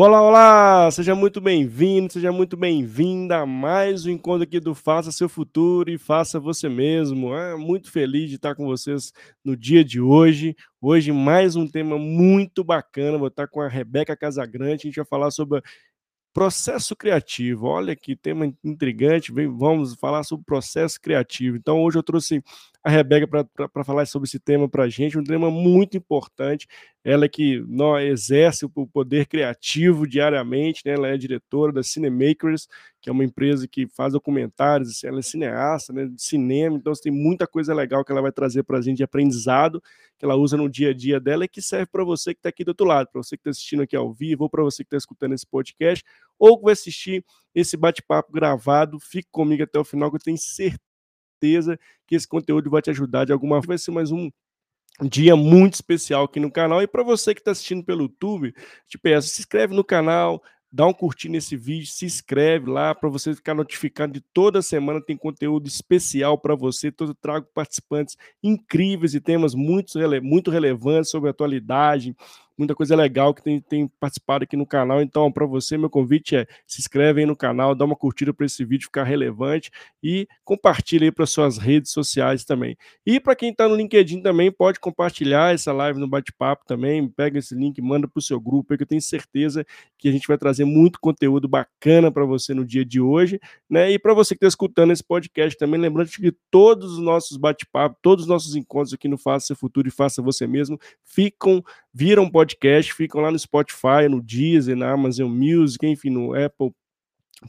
Olá, olá! Seja muito bem-vindo, seja muito bem-vinda a mais um encontro aqui do Faça Seu Futuro e Faça Você Mesmo. É muito feliz de estar com vocês no dia de hoje. Hoje, mais um tema muito bacana. Vou estar com a Rebeca Casagrande. A gente vai falar sobre processo criativo. Olha que tema intrigante. Vamos falar sobre processo criativo. Então, hoje eu trouxe a Rebeca para falar sobre esse tema para a gente, um tema muito importante. Ela é que não, exerce o poder criativo diariamente, né? ela é diretora da Cinemakers, que é uma empresa que faz documentários, assim, ela é cineasta né? de cinema, então tem muita coisa legal que ela vai trazer para a gente de aprendizado, que ela usa no dia a dia dela e que serve para você que está aqui do outro lado, para você que está assistindo aqui ao vivo, ou para você que está escutando esse podcast, ou que vai assistir esse bate-papo gravado. Fique comigo até o final, que eu tenho certeza certeza que esse conteúdo vai te ajudar de alguma forma. Vai ser mais um dia muito especial aqui no canal. E para você que está assistindo pelo YouTube, te peço, se inscreve no canal, dá um curtir nesse vídeo, se inscreve lá para você ficar notificado de toda semana tem conteúdo especial para você. Todo trago participantes incríveis e temas muito, muito relevantes sobre a atualidade, muita coisa legal que tem, tem participado aqui no canal. Então, para você, meu convite é se inscreve aí no canal, dá uma curtida para esse vídeo ficar relevante e compartilha aí para suas redes sociais também. E para quem está no LinkedIn também, pode compartilhar essa live no bate-papo também. Pega esse link, manda para o seu grupo, que eu tenho certeza que a gente vai trazer muito conteúdo bacana para você no dia de hoje. Né? E para você que está escutando esse podcast também, lembrando que todos os nossos bate-papos, todos os nossos encontros aqui no Faça Seu Futuro e Faça Você Mesmo ficam, viram podcast podcast ficam lá no Spotify, no Deezer, na Amazon Music, enfim, no Apple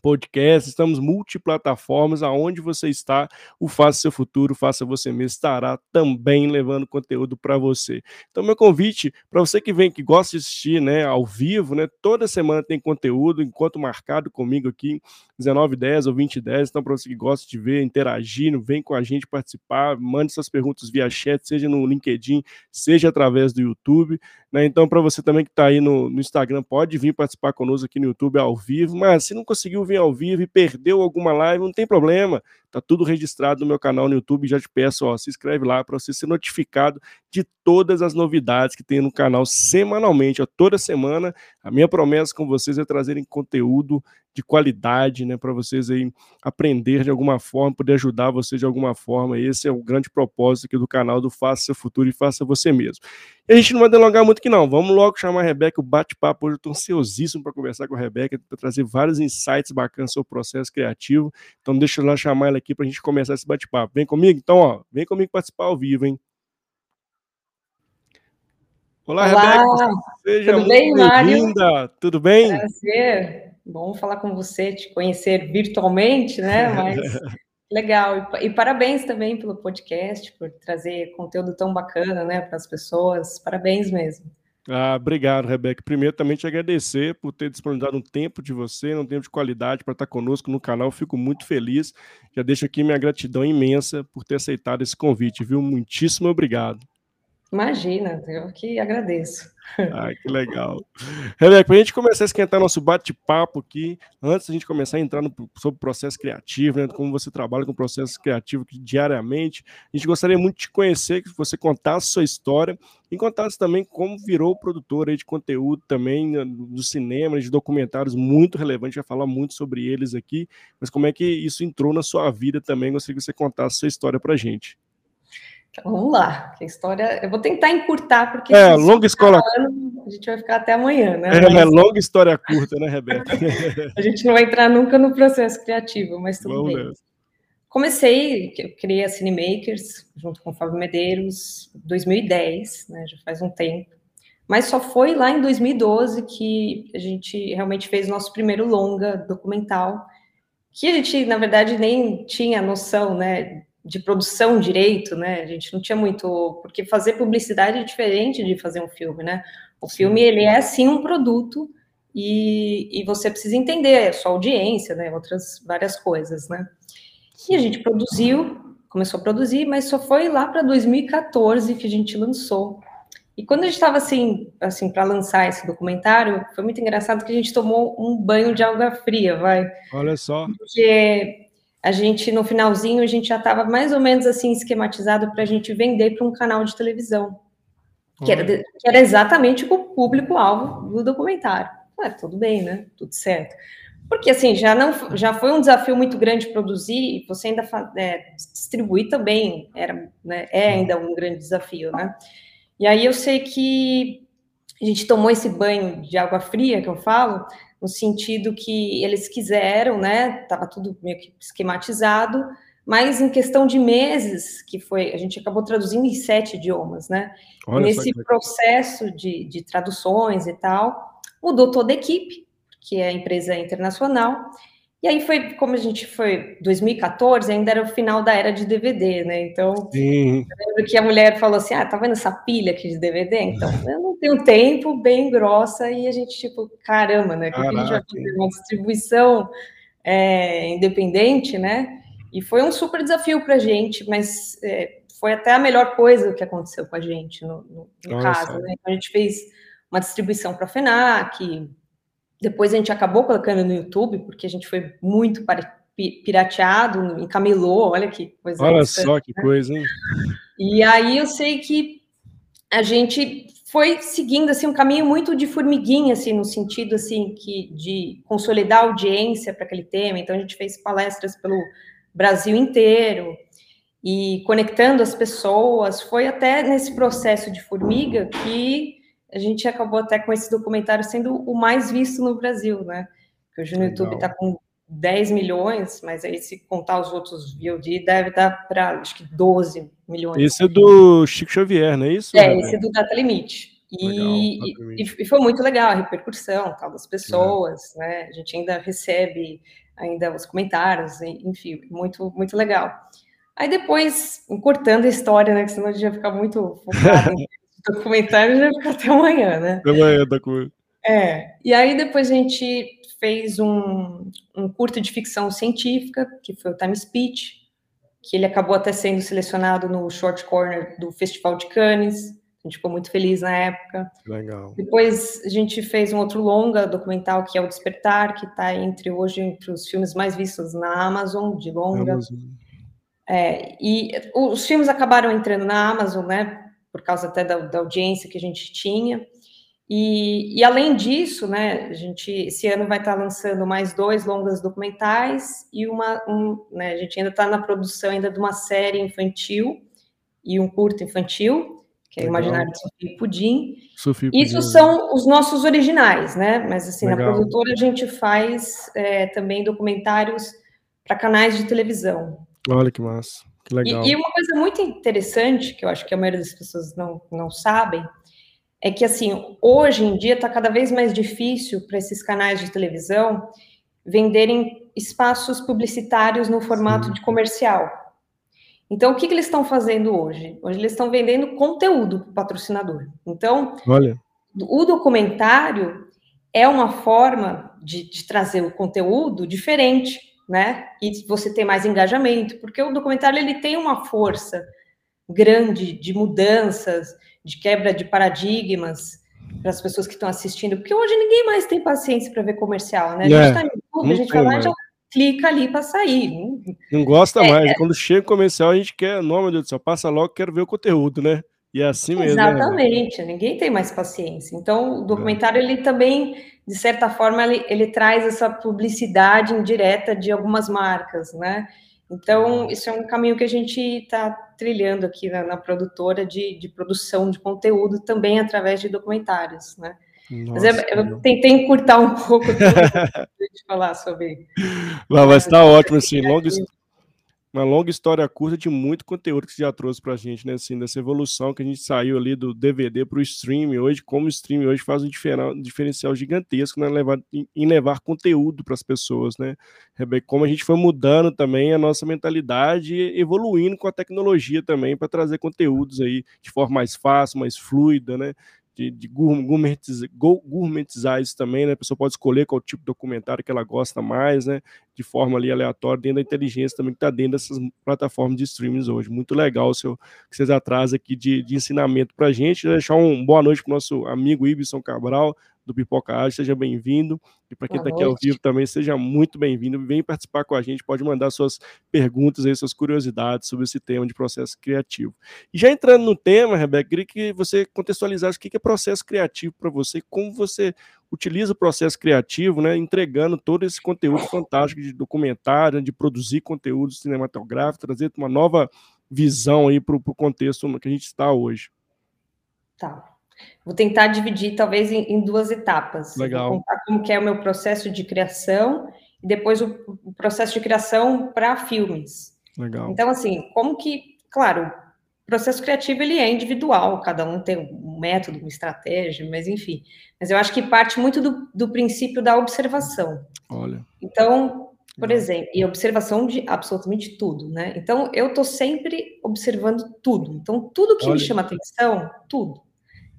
podcast, estamos multiplataformas, aonde você está, o Faça Seu Futuro, Faça Você Mesmo, estará também levando conteúdo para você. Então, meu convite para você que vem, que gosta de assistir né, ao vivo, né, toda semana tem conteúdo, enquanto marcado comigo aqui, 1910 ou 2010, então para você que gosta de ver, interagindo, vem com a gente participar, mande suas perguntas via chat, seja no LinkedIn, seja através do YouTube, né, então para você também que está aí no, no Instagram, pode vir participar conosco aqui no YouTube ao vivo, mas se não conseguiu conseguiu vir ao vivo e perdeu alguma live, não tem problema. Tá tudo registrado no meu canal no YouTube. Já te peço, ó, se inscreve lá para você ser notificado de todas as novidades que tem no canal semanalmente. Ó, toda semana, a minha promessa com vocês é trazerem conteúdo de qualidade, né, para vocês aí aprender de alguma forma, poder ajudar vocês de alguma forma. Esse é o grande propósito aqui do canal do Faça Seu Futuro e Faça Você Mesmo. A gente não vai delongar muito aqui não. Vamos logo chamar a Rebeca, o bate-papo. Hoje eu estou ansiosíssimo para conversar com a Rebeca, para trazer vários insights bacanas sobre o processo criativo. Então deixa eu lá chamar ela aqui para a gente começar esse bate-papo. Vem comigo? Então, ó, vem comigo participar ao vivo, hein? Olá, Olá Rebeca. Seja Tudo bem, bem-vinda. Tudo bem? Prazer. Bom falar com você, te conhecer virtualmente, né? Mas legal. E, e, parabéns também pelo podcast, por trazer conteúdo tão bacana, né, para as pessoas. Parabéns mesmo. Ah, obrigado, Rebeca. Primeiro, também te agradecer por ter disponibilizado um tempo de você, um tempo de qualidade para estar conosco no canal. Fico muito feliz. Já deixo aqui minha gratidão imensa por ter aceitado esse convite, viu? Muitíssimo obrigado. Imagina, eu que agradeço. Ah, que legal. Rebeca, para a gente começar a esquentar nosso bate-papo aqui, antes da gente começar a entrar no, sobre o processo criativo, né, como você trabalha com o processo criativo diariamente, a gente gostaria muito de te conhecer, que você contasse sua história e contasse também como virou produtor aí de conteúdo também né, do cinema, de documentários muito relevantes, vai falar muito sobre eles aqui, mas como é que isso entrou na sua vida também, gostaria que você contasse sua história para a gente. Então, vamos lá, a história. Eu vou tentar encurtar, porque. É, longa escola. Falando, a gente vai ficar até amanhã, né? É, mas... longa história curta, né, Rebeca? a gente não vai entrar nunca no processo criativo, mas tudo Vamos bem. Ver. Comecei, eu criei a Cinemakers, junto com o Fábio Medeiros, 2010, né? Já faz um tempo. Mas só foi lá em 2012 que a gente realmente fez o nosso primeiro longa documental, que a gente, na verdade, nem tinha noção, né? De produção direito, né? A gente não tinha muito, porque fazer publicidade é diferente de fazer um filme, né? O sim. filme ele é sim um produto e, e você precisa entender a sua audiência, né? Outras várias coisas, né? E a gente produziu, começou a produzir, mas só foi lá para 2014 que a gente lançou. E quando a gente estava assim, assim para lançar esse documentário, foi muito engraçado que a gente tomou um banho de água fria, vai. Olha só. Porque a gente, no finalzinho, a gente já estava mais ou menos assim esquematizado para a gente vender para um canal de televisão, que era, que era exatamente o público-alvo do documentário. Ah, tudo bem, né? Tudo certo. Porque assim, já não já foi um desafio muito grande produzir, e você ainda é, distribuir também era, né, é ainda um grande desafio, né? E aí eu sei que a gente tomou esse banho de água fria que eu falo, no sentido que eles quiseram, né? Tava tudo meio que esquematizado, mas em questão de meses, que foi, a gente acabou traduzindo em sete idiomas, né? Olha Nesse processo de, de traduções e tal, mudou toda a equipe, que é a empresa internacional. E aí foi, como a gente foi 2014, ainda era o final da era de DVD, né? Então, Sim. eu lembro que a mulher falou assim: Ah, tá vendo essa pilha aqui de DVD? Então, eu não tenho tempo, bem grossa, e a gente, tipo, caramba, né? Que a gente vai fazer uma distribuição é, independente, né? E foi um super desafio para a gente, mas é, foi até a melhor coisa que aconteceu com a gente no, no, no caso, né? Então, a gente fez uma distribuição para a FENAC, depois a gente acabou colocando no YouTube, porque a gente foi muito pirateado, encamelou, olha que coisa. Olha só que né? coisa, hein? E aí eu sei que a gente foi seguindo assim um caminho muito de formiguinha assim no sentido assim que de consolidar a audiência para aquele tema. Então a gente fez palestras pelo Brasil inteiro e conectando as pessoas. Foi até nesse processo de formiga que a gente acabou até com esse documentário sendo o mais visto no Brasil, né? Porque hoje no Legal. YouTube está com 10 milhões, mas aí se contar os outros VOD, deve dar para acho que 12 milhões. Esse é do Chico Xavier, não é isso? É, esse é do Data Limite. E, e, e, foi muito legal a repercussão tal das pessoas, é. né? A gente ainda recebe ainda os comentários, enfim, muito muito legal. Aí depois, encurtando a história, né? Que senão a gente ia ficar muito focado em documentário já fica até amanhã, né? Até amanhã, tá com É, e aí depois a gente fez um, um curto de ficção científica, que foi o Time Speech, que ele acabou até sendo selecionado no Short Corner do Festival de Cannes, a gente ficou muito feliz na época. Legal. Depois a gente fez um outro longa documental que é o Despertar, que está entre hoje entre os filmes mais vistos na Amazon de longa. Amazon. É, e os filmes acabaram entrando na Amazon, né? Por causa até da, da audiência que a gente tinha. E, e, além disso, né, a gente esse ano vai estar lançando mais dois longas documentais e uma, um, né, a gente ainda está na produção ainda de uma série infantil e um curto infantil, que é Legal. Imaginário de Sofia Pudim. Sofia Isso Pudim. são os nossos originais, né? Mas assim, Legal. na produtora a gente faz é, também documentários para canais de televisão. Olha que massa. E, e, uma coisa muito interessante, que eu acho que a maioria das pessoas não, não sabem, é que, assim, hoje em dia está cada vez mais difícil para esses canais de televisão venderem espaços publicitários no formato Sim. de comercial. Então, o que, que eles estão fazendo hoje? Hoje eles estão vendendo conteúdo para o patrocinador. Então, Olha. o documentário é uma forma de, de trazer o conteúdo diferente né? E você ter mais engajamento, porque o documentário ele tem uma força grande de mudanças, de quebra de paradigmas para as pessoas que estão assistindo, porque hoje ninguém mais tem paciência para ver comercial, né? A gente está é, no YouTube, a gente vai lá e já clica ali para sair. Não gosta é, mais. É. Quando chega o comercial, a gente quer, não, meu Deus do céu, passa logo, quero ver o conteúdo, né? E é assim mesmo. Né? Exatamente, né? ninguém tem mais paciência. Então, o documentário, ele também de certa forma, ele, ele traz essa publicidade indireta de algumas marcas, né? Então, isso é um caminho que a gente está trilhando aqui na, na produtora de, de, produção de conteúdo também através de documentários, né? Nossa, Mas eu, eu, tentei encurtar um pouco para falar sobre. Mas está ótimo, assim, longa, uma longa história curta de muito conteúdo que você já trouxe para a gente, né? Assim, dessa evolução que a gente saiu ali do DVD para o streaming hoje, como o streaming hoje faz um diferencial gigantesco né? levar, em levar conteúdo para as pessoas, né? Como a gente foi mudando também a nossa mentalidade evoluindo com a tecnologia também para trazer conteúdos aí de forma mais fácil, mais fluida, né? de, de gourmetizar, gourmetizar isso também, né? A pessoa pode escolher qual tipo de documentário que ela gosta mais, né? De forma ali aleatória, dentro da inteligência também que está dentro dessas plataformas de streaming hoje. Muito legal o seu, que vocês atrasam aqui de, de ensinamento para a gente. Deixar um boa noite para o nosso amigo Ibson Cabral, do Pipoca seja bem-vindo. E para quem está aqui ao vivo também, seja muito bem-vindo. Vem participar com a gente, pode mandar suas perguntas aí, suas curiosidades sobre esse tema de processo criativo. E já entrando no tema, Rebeca, queria que você contextualizasse o que é processo criativo para você, como você utiliza o processo criativo, né, entregando todo esse conteúdo fantástico de documentário, de produzir conteúdo cinematográfico, trazer uma nova visão aí para o contexto que a gente está hoje. Tá. Vou tentar dividir, talvez, em, em duas etapas. Legal. Vou contar como que é o meu processo de criação e depois o, o processo de criação para filmes. Legal. Então, assim, como que, claro, processo criativo ele é individual, cada um tem um método, uma estratégia, mas enfim. Mas eu acho que parte muito do, do princípio da observação. Olha. Então, por exemplo, e observação de absolutamente tudo, né? Então, eu estou sempre observando tudo. Então, tudo que Olha. me chama atenção, tudo.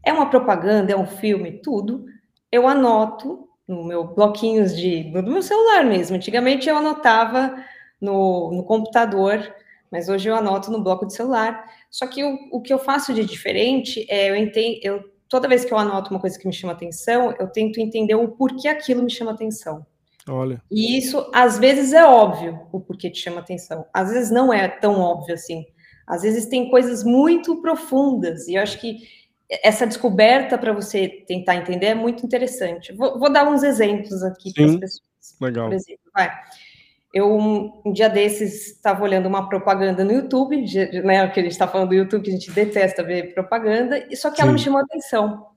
É uma propaganda, é um filme, tudo. Eu anoto no meu bloquinhos de no meu celular mesmo. Antigamente eu anotava no, no computador, mas hoje eu anoto no bloco de celular. Só que o, o que eu faço de diferente é eu entendo, eu toda vez que eu anoto uma coisa que me chama atenção, eu tento entender o porquê aquilo me chama atenção. Olha. E isso às vezes é óbvio o porquê te chama atenção. Às vezes não é tão óbvio assim. Às vezes tem coisas muito profundas e eu acho que essa descoberta para você tentar entender é muito interessante. Vou, vou dar uns exemplos aqui para as pessoas. Legal. Por exemplo, vai. Eu, um, um dia desses, estava olhando uma propaganda no YouTube, né, que a gente está falando do YouTube, que a gente detesta ver propaganda, e só que Sim. ela me chamou a atenção.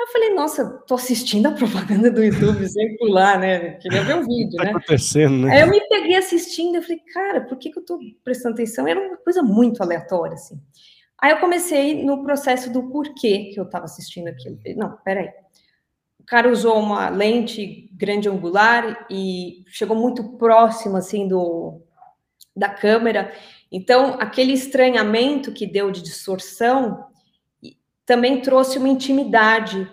Eu falei, nossa, tô assistindo a propaganda do YouTube sem pular, né? Queria ver o vídeo, tá né? acontecendo, né? Aí eu me peguei assistindo, eu falei, cara, por que, que eu tô prestando atenção? Era uma coisa muito aleatória, assim. Aí eu comecei no processo do porquê que eu estava assistindo aquilo. Não, peraí. O cara usou uma lente grande angular e chegou muito próximo, assim, do, da câmera. Então, aquele estranhamento que deu de distorção também trouxe uma intimidade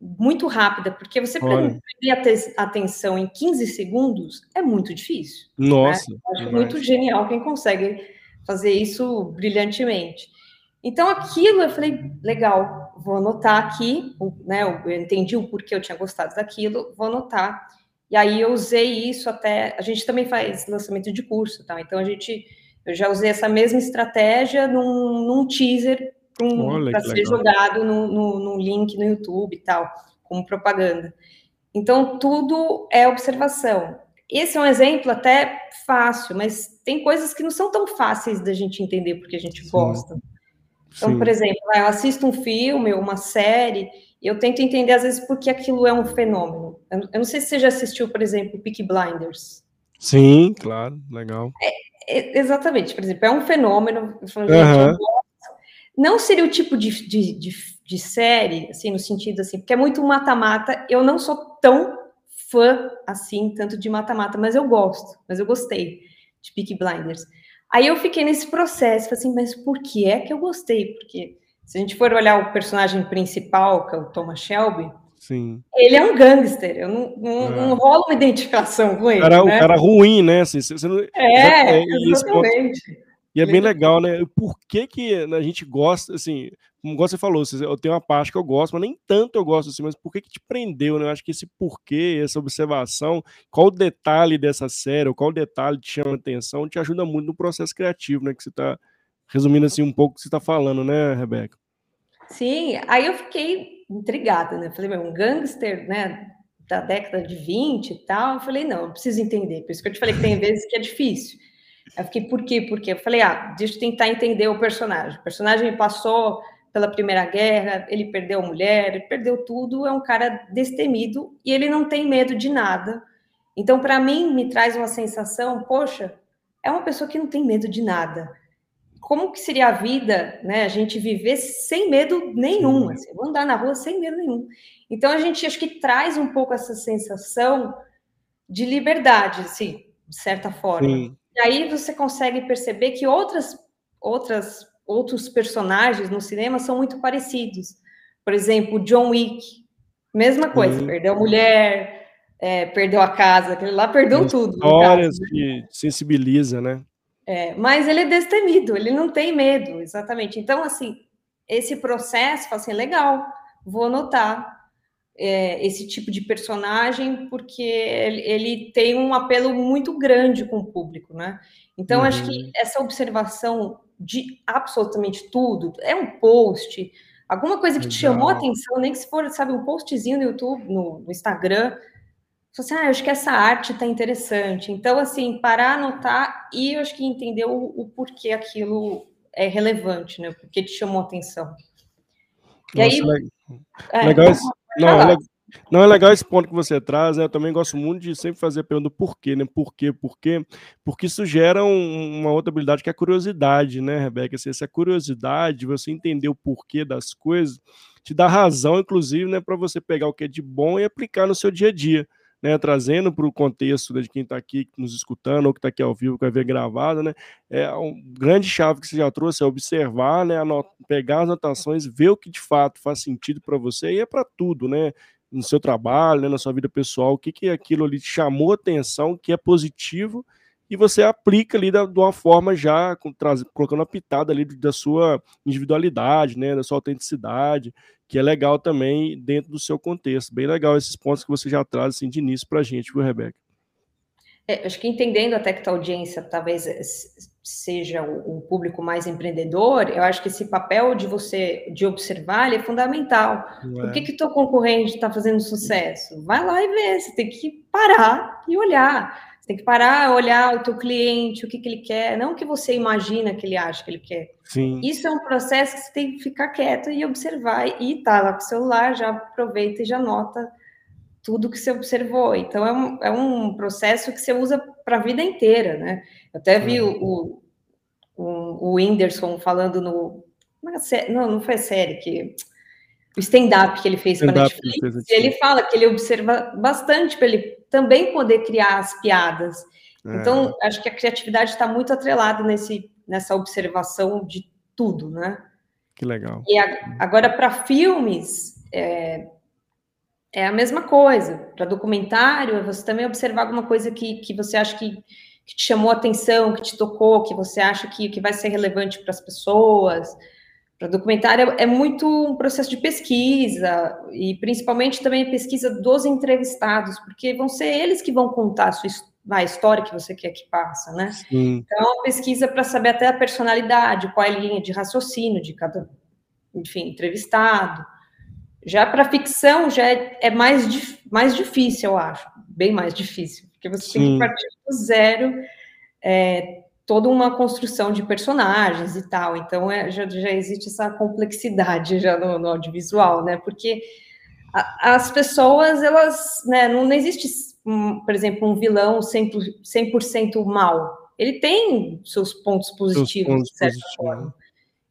muito rápida, porque você perder a atenção em 15 segundos é muito difícil. Né? Nossa. Né? Acho muito genial quem consegue fazer isso brilhantemente. Então, aquilo eu falei, legal, vou anotar aqui, né? Eu entendi o porquê eu tinha gostado daquilo, vou anotar. E aí eu usei isso até. A gente também faz lançamento de curso, tá? Então a gente. Eu já usei essa mesma estratégia num, num teaser para um, ser legal. jogado no, no, no link no YouTube e tal, como propaganda. Então, tudo é observação. Esse é um exemplo até fácil, mas tem coisas que não são tão fáceis da gente entender porque a gente Sim. gosta. Então, Sim. por exemplo, eu assisto um filme, uma série, e eu tento entender, às vezes, por que aquilo é um fenômeno. Eu, não sei se você já assistiu, por exemplo, Peak Blinders. Sim, claro, legal. É, é, exatamente, por exemplo, é um fenômeno. Falo, uhum. não seria o tipo de, de, de, de, série, assim, no sentido assim, porque é muito mata-mata. Eu não sou tão fã assim, tanto de mata-mata, mas eu gosto, mas eu gostei de Peak Blinders. Aí eu fiquei nesse processo, assim, mas por que é que eu gostei? Porque se a gente for olhar o personagem principal, que é o Thomas Shelby, Sim. ele é um gangster, eu não, não, é. não rola uma identificação com ele. Cara, né? O cara ruim, né? Assim, você não, é, exatamente. E é bem legal, né? Por que, que a gente gosta, assim, como você falou, eu tenho uma parte que eu gosto, mas nem tanto eu gosto assim, mas por que que te prendeu, né? Eu acho que esse porquê, essa observação, qual o detalhe dessa série, qual o detalhe te chama a atenção, te ajuda muito no processo criativo, né? Que você tá resumindo assim um pouco o que você tá falando, né, Rebeca? Sim, aí eu fiquei intrigada, né? Falei, um gangster, né, da década de 20 e tal. Eu falei, não, eu preciso entender. Por isso que eu te falei que tem vezes que é difícil. Eu fiquei, por quê? Porque eu falei, ah, deixa eu tentar entender o personagem. O personagem passou pela Primeira Guerra, ele perdeu a mulher, ele perdeu tudo, é um cara destemido e ele não tem medo de nada. Então, para mim, me traz uma sensação, poxa, é uma pessoa que não tem medo de nada. Como que seria a vida, né? A gente viver sem medo nenhum, assim, andar na rua sem medo nenhum. Então, a gente acho que traz um pouco essa sensação de liberdade, assim, de certa forma. Sim. E aí você consegue perceber que outras, outras, outros personagens no cinema são muito parecidos. Por exemplo, John Wick, mesma coisa, uhum. perdeu a mulher, é, perdeu a casa, aquele lá perdeu Tem tudo. Histórias né? que sensibiliza, né? É, mas ele é destemido, ele não tem medo, exatamente. Então, assim, esse processo, assim, legal, vou anotar. É, esse tipo de personagem porque ele, ele, tem um apelo muito grande com o público, né? Então, uhum. acho que uhum. essa observação de absolutamente tudo, é um post, alguma coisa que Legal. te chamou a atenção, nem que se for, sabe, um postzinho no YouTube, no, no Instagram, você, assim, ah, eu acho que essa arte está interessante. Então, assim, parar, anotar e eu acho que entender o, o porquê aquilo é relevante, né? Porque te chamou a atenção. E Nossa, aí, legal. É, legal não, é, não, é legal esse ponto que você traz, né? Eu também gosto muito de sempre fazer a pergunta do porquê, né? Por quê, por quê? Porque isso gera um, uma outra habilidade que é a curiosidade, né, Rebeca? Assim, essa curiosidade, você entender o porquê das coisas, te dá razão, inclusive, né, para você pegar o que é de bom e aplicar no seu dia a dia né, trazendo para o contexto né, de quem está aqui nos escutando ou que está aqui ao vivo, que vai ver gravado, né, é um grande chave que você já trouxe é observar, né, pegar as anotações, ver o que de fato faz sentido para você e é para tudo, né, no seu trabalho, né, na sua vida pessoal, o que, que aquilo ali te chamou atenção, que é positivo e você aplica ali da, de uma forma já com, traz, colocando a pitada ali da sua individualidade, né, da sua autenticidade, que é legal também dentro do seu contexto. Bem legal esses pontos que você já traz assim, de início para a gente, viu, Rebeca? É, acho que entendendo até que a audiência talvez eh, seja um público mais empreendedor, eu acho que esse papel de você de observar é fundamental. É. Por que que teu concorrente está fazendo sucesso? Vai lá e vê. Você tem que parar e olhar. Você tem que parar, olhar o teu cliente, o que, que ele quer, não o que você imagina que ele acha que ele quer. Sim. Isso é um processo que você tem que ficar quieto e observar. E tá lá com o celular, já aproveita e já nota tudo que você observou. Então, é um, é um processo que você usa para a vida inteira, né? Eu até vi uhum. o, o, o Whindersson falando no... Não, não foi série, que o stand-up que ele fez para a Netflix, ele fala que ele observa bastante para ele também poder criar as piadas. É. Então, acho que a criatividade está muito atrelada nesse, nessa observação de tudo, né? Que legal. E a, agora, para filmes, é, é a mesma coisa. Para documentário, é você também observar alguma coisa que, que você acha que, que te chamou a atenção, que te tocou, que você acha que, que vai ser relevante para as pessoas. Para documentário é muito um processo de pesquisa e principalmente também pesquisa dos entrevistados, porque vão ser eles que vão contar a sua a história que você quer que passa, né? Sim. Então, é pesquisa para saber até a personalidade, qual é a linha de raciocínio de cada, enfim, entrevistado. Já para ficção já é, é mais, mais difícil, eu acho, bem mais difícil, porque você Sim. tem que partir do zero, é, toda uma construção de personagens e tal. Então é, já, já existe essa complexidade já no, no audiovisual, né? Porque a, as pessoas, elas, né, não, não existe, um, por exemplo, um vilão 100%, 100 mal. Ele tem seus pontos positivos, pontos de certa positivos. forma.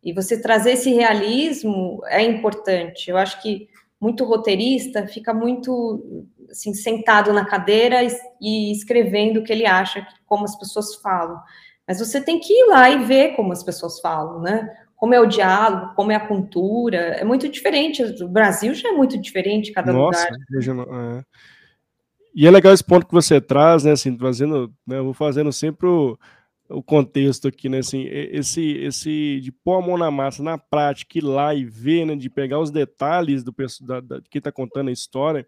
E você trazer esse realismo é importante. Eu acho que muito roteirista fica muito assim, sentado na cadeira e, e escrevendo o que ele acha, como as pessoas falam. Mas você tem que ir lá e ver como as pessoas falam, né? Como é o diálogo, como é a cultura, é muito diferente. O Brasil já é muito diferente cada Nossa, lugar. Veja, é. E é legal esse ponto que você traz, né? Assim, fazendo, né, eu vou fazendo sempre o, o contexto aqui, né? Assim, esse, esse de pôr a mão na massa na prática, ir lá e ver, né? De pegar os detalhes do da, da, de quem está contando a história,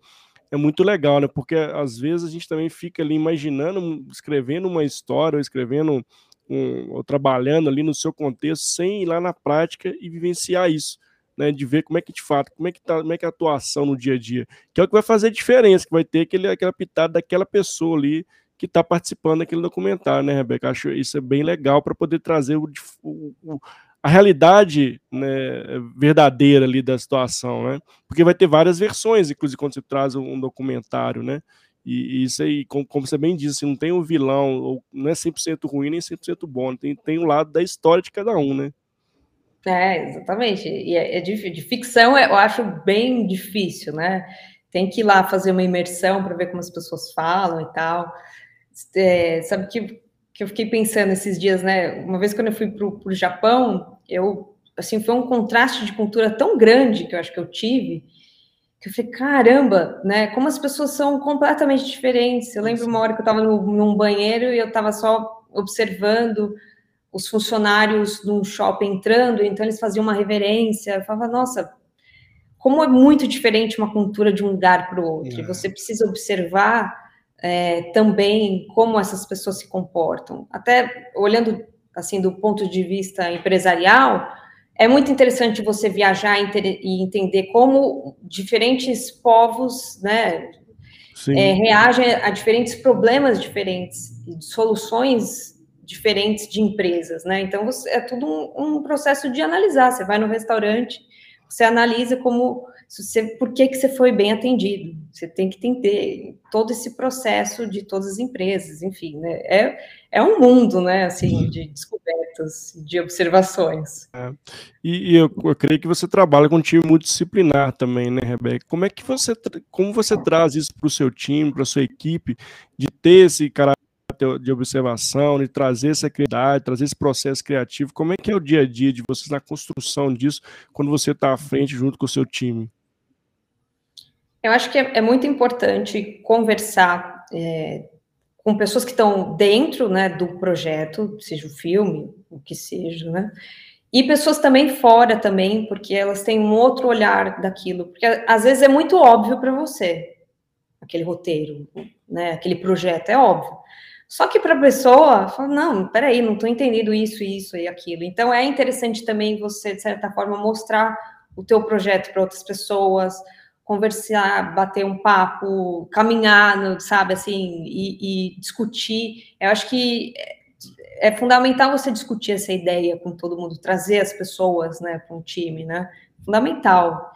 é muito legal, né? Porque às vezes a gente também fica ali imaginando, escrevendo uma história, ou escrevendo um, ou trabalhando ali no seu contexto, sem ir lá na prática e vivenciar isso. Né, de ver como é que de fato, como é que tá, como é que é a atuação no dia a dia, que é o que vai fazer diferença, que vai ter aquele, aquela pitada daquela pessoa ali que está participando daquele documentário, né, Rebeca? Acho isso é bem legal para poder trazer o, o, a realidade né, verdadeira ali da situação, né? Porque vai ter várias versões, inclusive quando você traz um documentário, né? E, isso aí, como, como, você bem disse, não tem um vilão, ou não é 100% ruim nem 100% bom, tem, tem o um lado da história de cada um, né? É, exatamente. E é, é de, de, ficção eu acho bem difícil, né? Tem que ir lá fazer uma imersão para ver como as pessoas falam e tal. É, sabe que, que eu fiquei pensando esses dias, né? Uma vez quando eu fui para o Japão, eu assim foi um contraste de cultura tão grande que eu acho que eu tive que eu falei, caramba, né? Como as pessoas são completamente diferentes. Eu lembro uma hora que eu estava num banheiro e eu estava só observando os funcionários num shopping entrando, então eles faziam uma reverência. Eu falava, nossa, como é muito diferente uma cultura de um lugar para o outro. É. Você precisa observar é, também como essas pessoas se comportam. Até olhando assim do ponto de vista empresarial, é muito interessante você viajar e entender como diferentes povos, né, é, reagem a diferentes problemas diferentes, soluções diferentes de empresas, né? Então você, é tudo um, um, processo de analisar. Você vai no restaurante, você analisa como você, por que, que você foi bem atendido. Você tem que entender todo esse processo de todas as empresas, enfim, né? É, é um mundo, né, assim, uhum. de descobertas, de observações. É. E, e eu, eu, creio que você trabalha com um time multidisciplinar também, né, Rebeca? Como é que você, como você traz isso para o seu time, para a sua equipe, de ter esse caráter de observação, de trazer essa criatividade, trazer esse processo criativo? Como é que é o dia a dia de vocês na construção disso, quando você está à frente junto com o seu time? Eu acho que é, é muito importante conversar é, com pessoas que estão dentro né, do projeto, seja o filme, o que seja, né? E pessoas também fora também, porque elas têm um outro olhar daquilo. Porque às vezes é muito óbvio para você, aquele roteiro, né? Aquele projeto, é óbvio. Só que para a pessoa, fala, não, peraí, não estou entendendo isso, isso e aquilo. Então é interessante também você, de certa forma, mostrar o teu projeto para outras pessoas, conversar, bater um papo, caminhar, sabe, assim, e, e, discutir. Eu acho que é fundamental você discutir essa ideia com todo mundo, trazer as pessoas, né, para um time, né? Fundamental.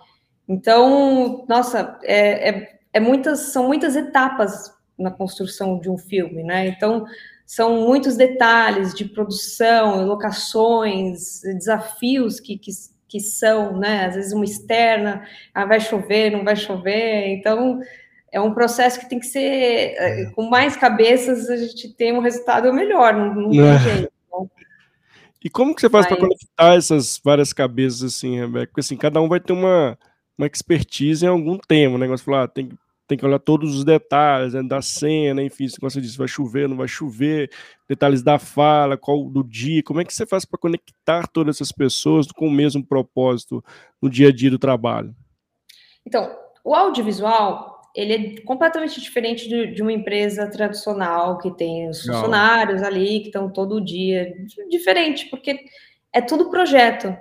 Então, nossa, é, é, é, muitas, são muitas etapas na construção de um filme, né? Então, são muitos detalhes de produção, locações, desafios que, que que são, né? Às vezes uma externa, ah, vai chover, não vai chover, então é um processo que tem que ser é. com mais cabeças a gente tem um resultado melhor, não, não tem é. jeito. Então. E como que você faz Mas... para conectar essas várias cabeças assim, Rebeca? Porque assim, cada um vai ter uma, uma expertise em algum tema, né? Você falar, ah, tem que tem que olhar todos os detalhes né, da cena, enfim, como você disse, vai chover, não vai chover, detalhes da fala, qual do dia, como é que você faz para conectar todas essas pessoas com o mesmo propósito no dia a dia do trabalho? Então, o audiovisual, ele é completamente diferente de, de uma empresa tradicional que tem os funcionários ali que estão todo dia, diferente, porque é tudo projeto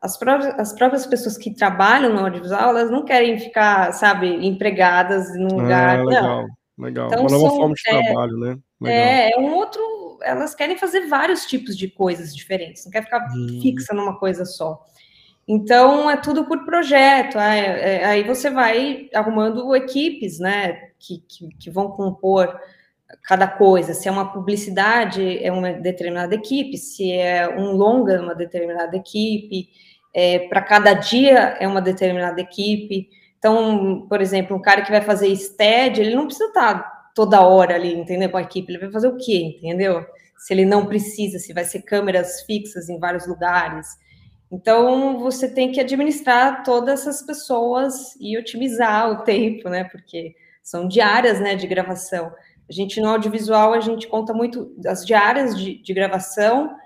as próprias, as próprias pessoas que trabalham no audiovisual, elas não querem ficar, sabe, empregadas num ah, lugar. legal, não. legal. Então, Uma nova são, forma de é, trabalho, né? Legal. É, é um outro. Elas querem fazer vários tipos de coisas diferentes, não quer ficar hum. fixa numa coisa só. Então, é tudo por projeto. Aí, é, aí você vai arrumando equipes, né, que, que, que vão compor cada coisa. Se é uma publicidade, é uma determinada equipe, se é um longa, é uma determinada equipe é, para cada dia é uma determinada equipe. Então, por exemplo, um cara que vai fazer STED, ele não precisa estar toda hora ali, entendeu? Com a equipe, ele vai fazer o quê, entendeu? Se ele não precisa, se vai ser câmeras fixas em vários lugares. Então, você tem que administrar todas essas pessoas e otimizar o tempo, né? Porque são diárias, né, de gravação. A gente, no audiovisual, a gente conta muito as diárias de, de gravação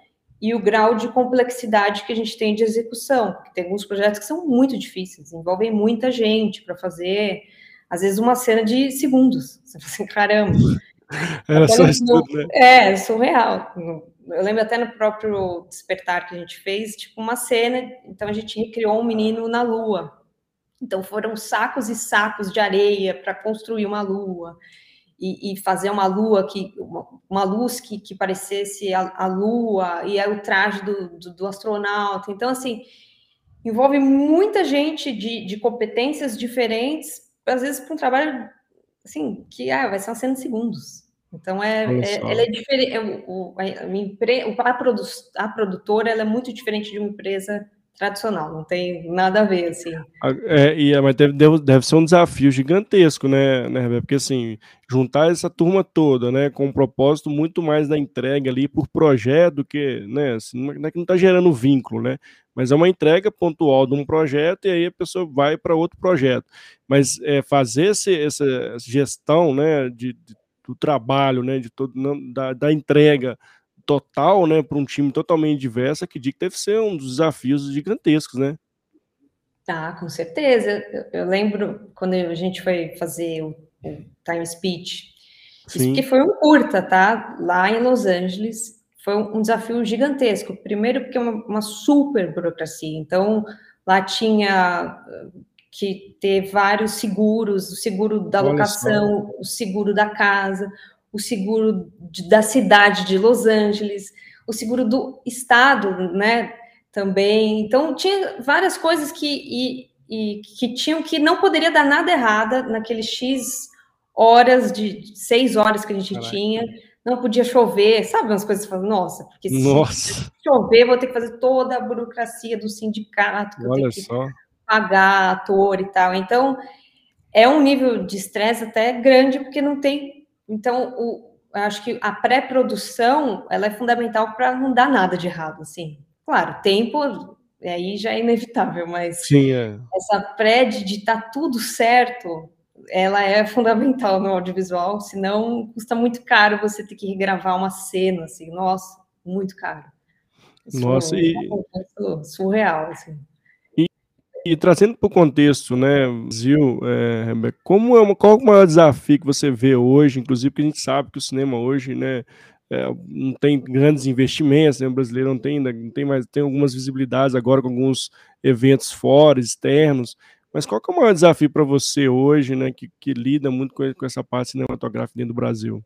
e o grau de complexidade que a gente tem de execução, porque tem alguns projetos que são muito difíceis, envolvem muita gente para fazer, às vezes, uma cena de segundos. Você fala assim, caramba. Era só isso, né? É, surreal. Eu lembro até no próprio despertar que a gente fez, tipo, uma cena, então a gente recriou um menino na lua. Então foram sacos e sacos de areia para construir uma lua e, e, fazer uma lua que uma, uma luz que, que parecesse a, a, lua e é o traje do, do, do, astronauta. Então, assim, envolve muita gente de, de competências diferentes, às vezes para um trabalho assim que ah, vai ser uma cena de segundos. Então é, é ela é diferente. É, o, a, a, produ, a produtora ela é muito diferente de uma empresa tradicional, não tem nada a ver, assim. É, e, mas deve, deve ser um desafio gigantesco, né, né, Porque, assim, juntar essa turma toda, né, com um propósito muito mais da entrega ali por projeto que, né, assim, não é que não está gerando vínculo, né, mas é uma entrega pontual de um projeto e aí a pessoa vai para outro projeto. Mas é, fazer esse, essa gestão, né, de, de do trabalho, né, de todo, da, da entrega total, né, para um time totalmente diverso, que deve ser um dos desafios gigantescos, né? Ah, com certeza. Eu, lembro quando a gente foi fazer o, o Time Speech, Sim. isso porque foi um curta, tá? Lá em Los Angeles, foi um, desafio gigantesco. Primeiro porque é uma, uma super burocracia, então lá tinha que ter vários seguros, o seguro da Olha locação, só. o seguro da casa, o seguro de, da cidade de Los Angeles, o seguro do estado, né? Também. Então tinha várias coisas que e, e que tinham que não poderia dar nada errada naqueles x horas de seis horas que a gente Caraca. tinha. Não podia chover, sabe umas coisas que falam, nossa, porque se nossa. chover, vou ter que fazer toda a burocracia do sindicato, Olha só pagar ator e tal. Então, é um nível de estresse até grande, porque não tem. Então, o, acho que a pré-produção ela é fundamental para não dar nada de errado, assim. Claro, tempo aí já é inevitável, mas Sim, é. essa pré de estar tá tudo certo, ela é fundamental no audiovisual, senão custa muito caro você ter que regravar uma cena, assim, nossa, muito caro. Isso nossa, é e... surreal, assim. E trazendo para o contexto, né, Zil, é, como é uma, qual é o maior desafio que você vê hoje, inclusive porque a gente sabe que o cinema hoje, né, é, não tem grandes investimentos, né, o brasileiro não tem, não tem mais, tem algumas visibilidades agora com alguns eventos fora, externos, mas qual é o maior desafio para você hoje, né, que, que lida muito com, com, essa parte cinematográfica dentro do Brasil?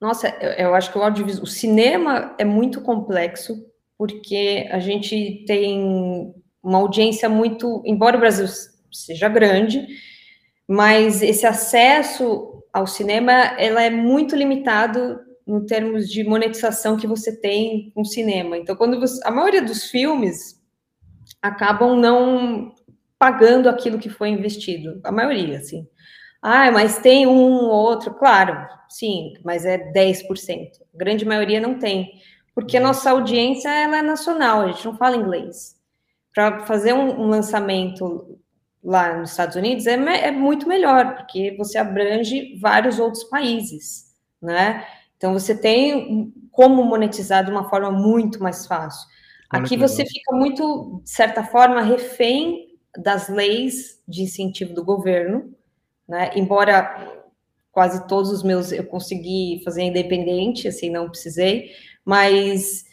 Nossa, eu, eu acho que o audiovisual, o cinema é muito complexo, porque a gente tem uma audiência muito, embora o Brasil seja grande, mas esse acesso ao cinema ela é muito limitado no termos de monetização que você tem com o cinema. Então, quando você, a maioria dos filmes acabam não pagando aquilo que foi investido, a maioria, assim. Ah, mas tem um ou outro, claro, sim, mas é 10%. A grande maioria não tem, porque a nossa audiência ela é nacional, a gente não fala inglês para fazer um, um, lançamento lá nos Estados Unidos é, é, muito melhor, porque você abrange vários outros países, né? Então você tem como monetizar de uma forma muito mais fácil. Aqui você fica muito, de certa forma, refém das leis de incentivo do governo, né? Embora quase todos os meus eu consegui fazer independente, assim, não precisei, mas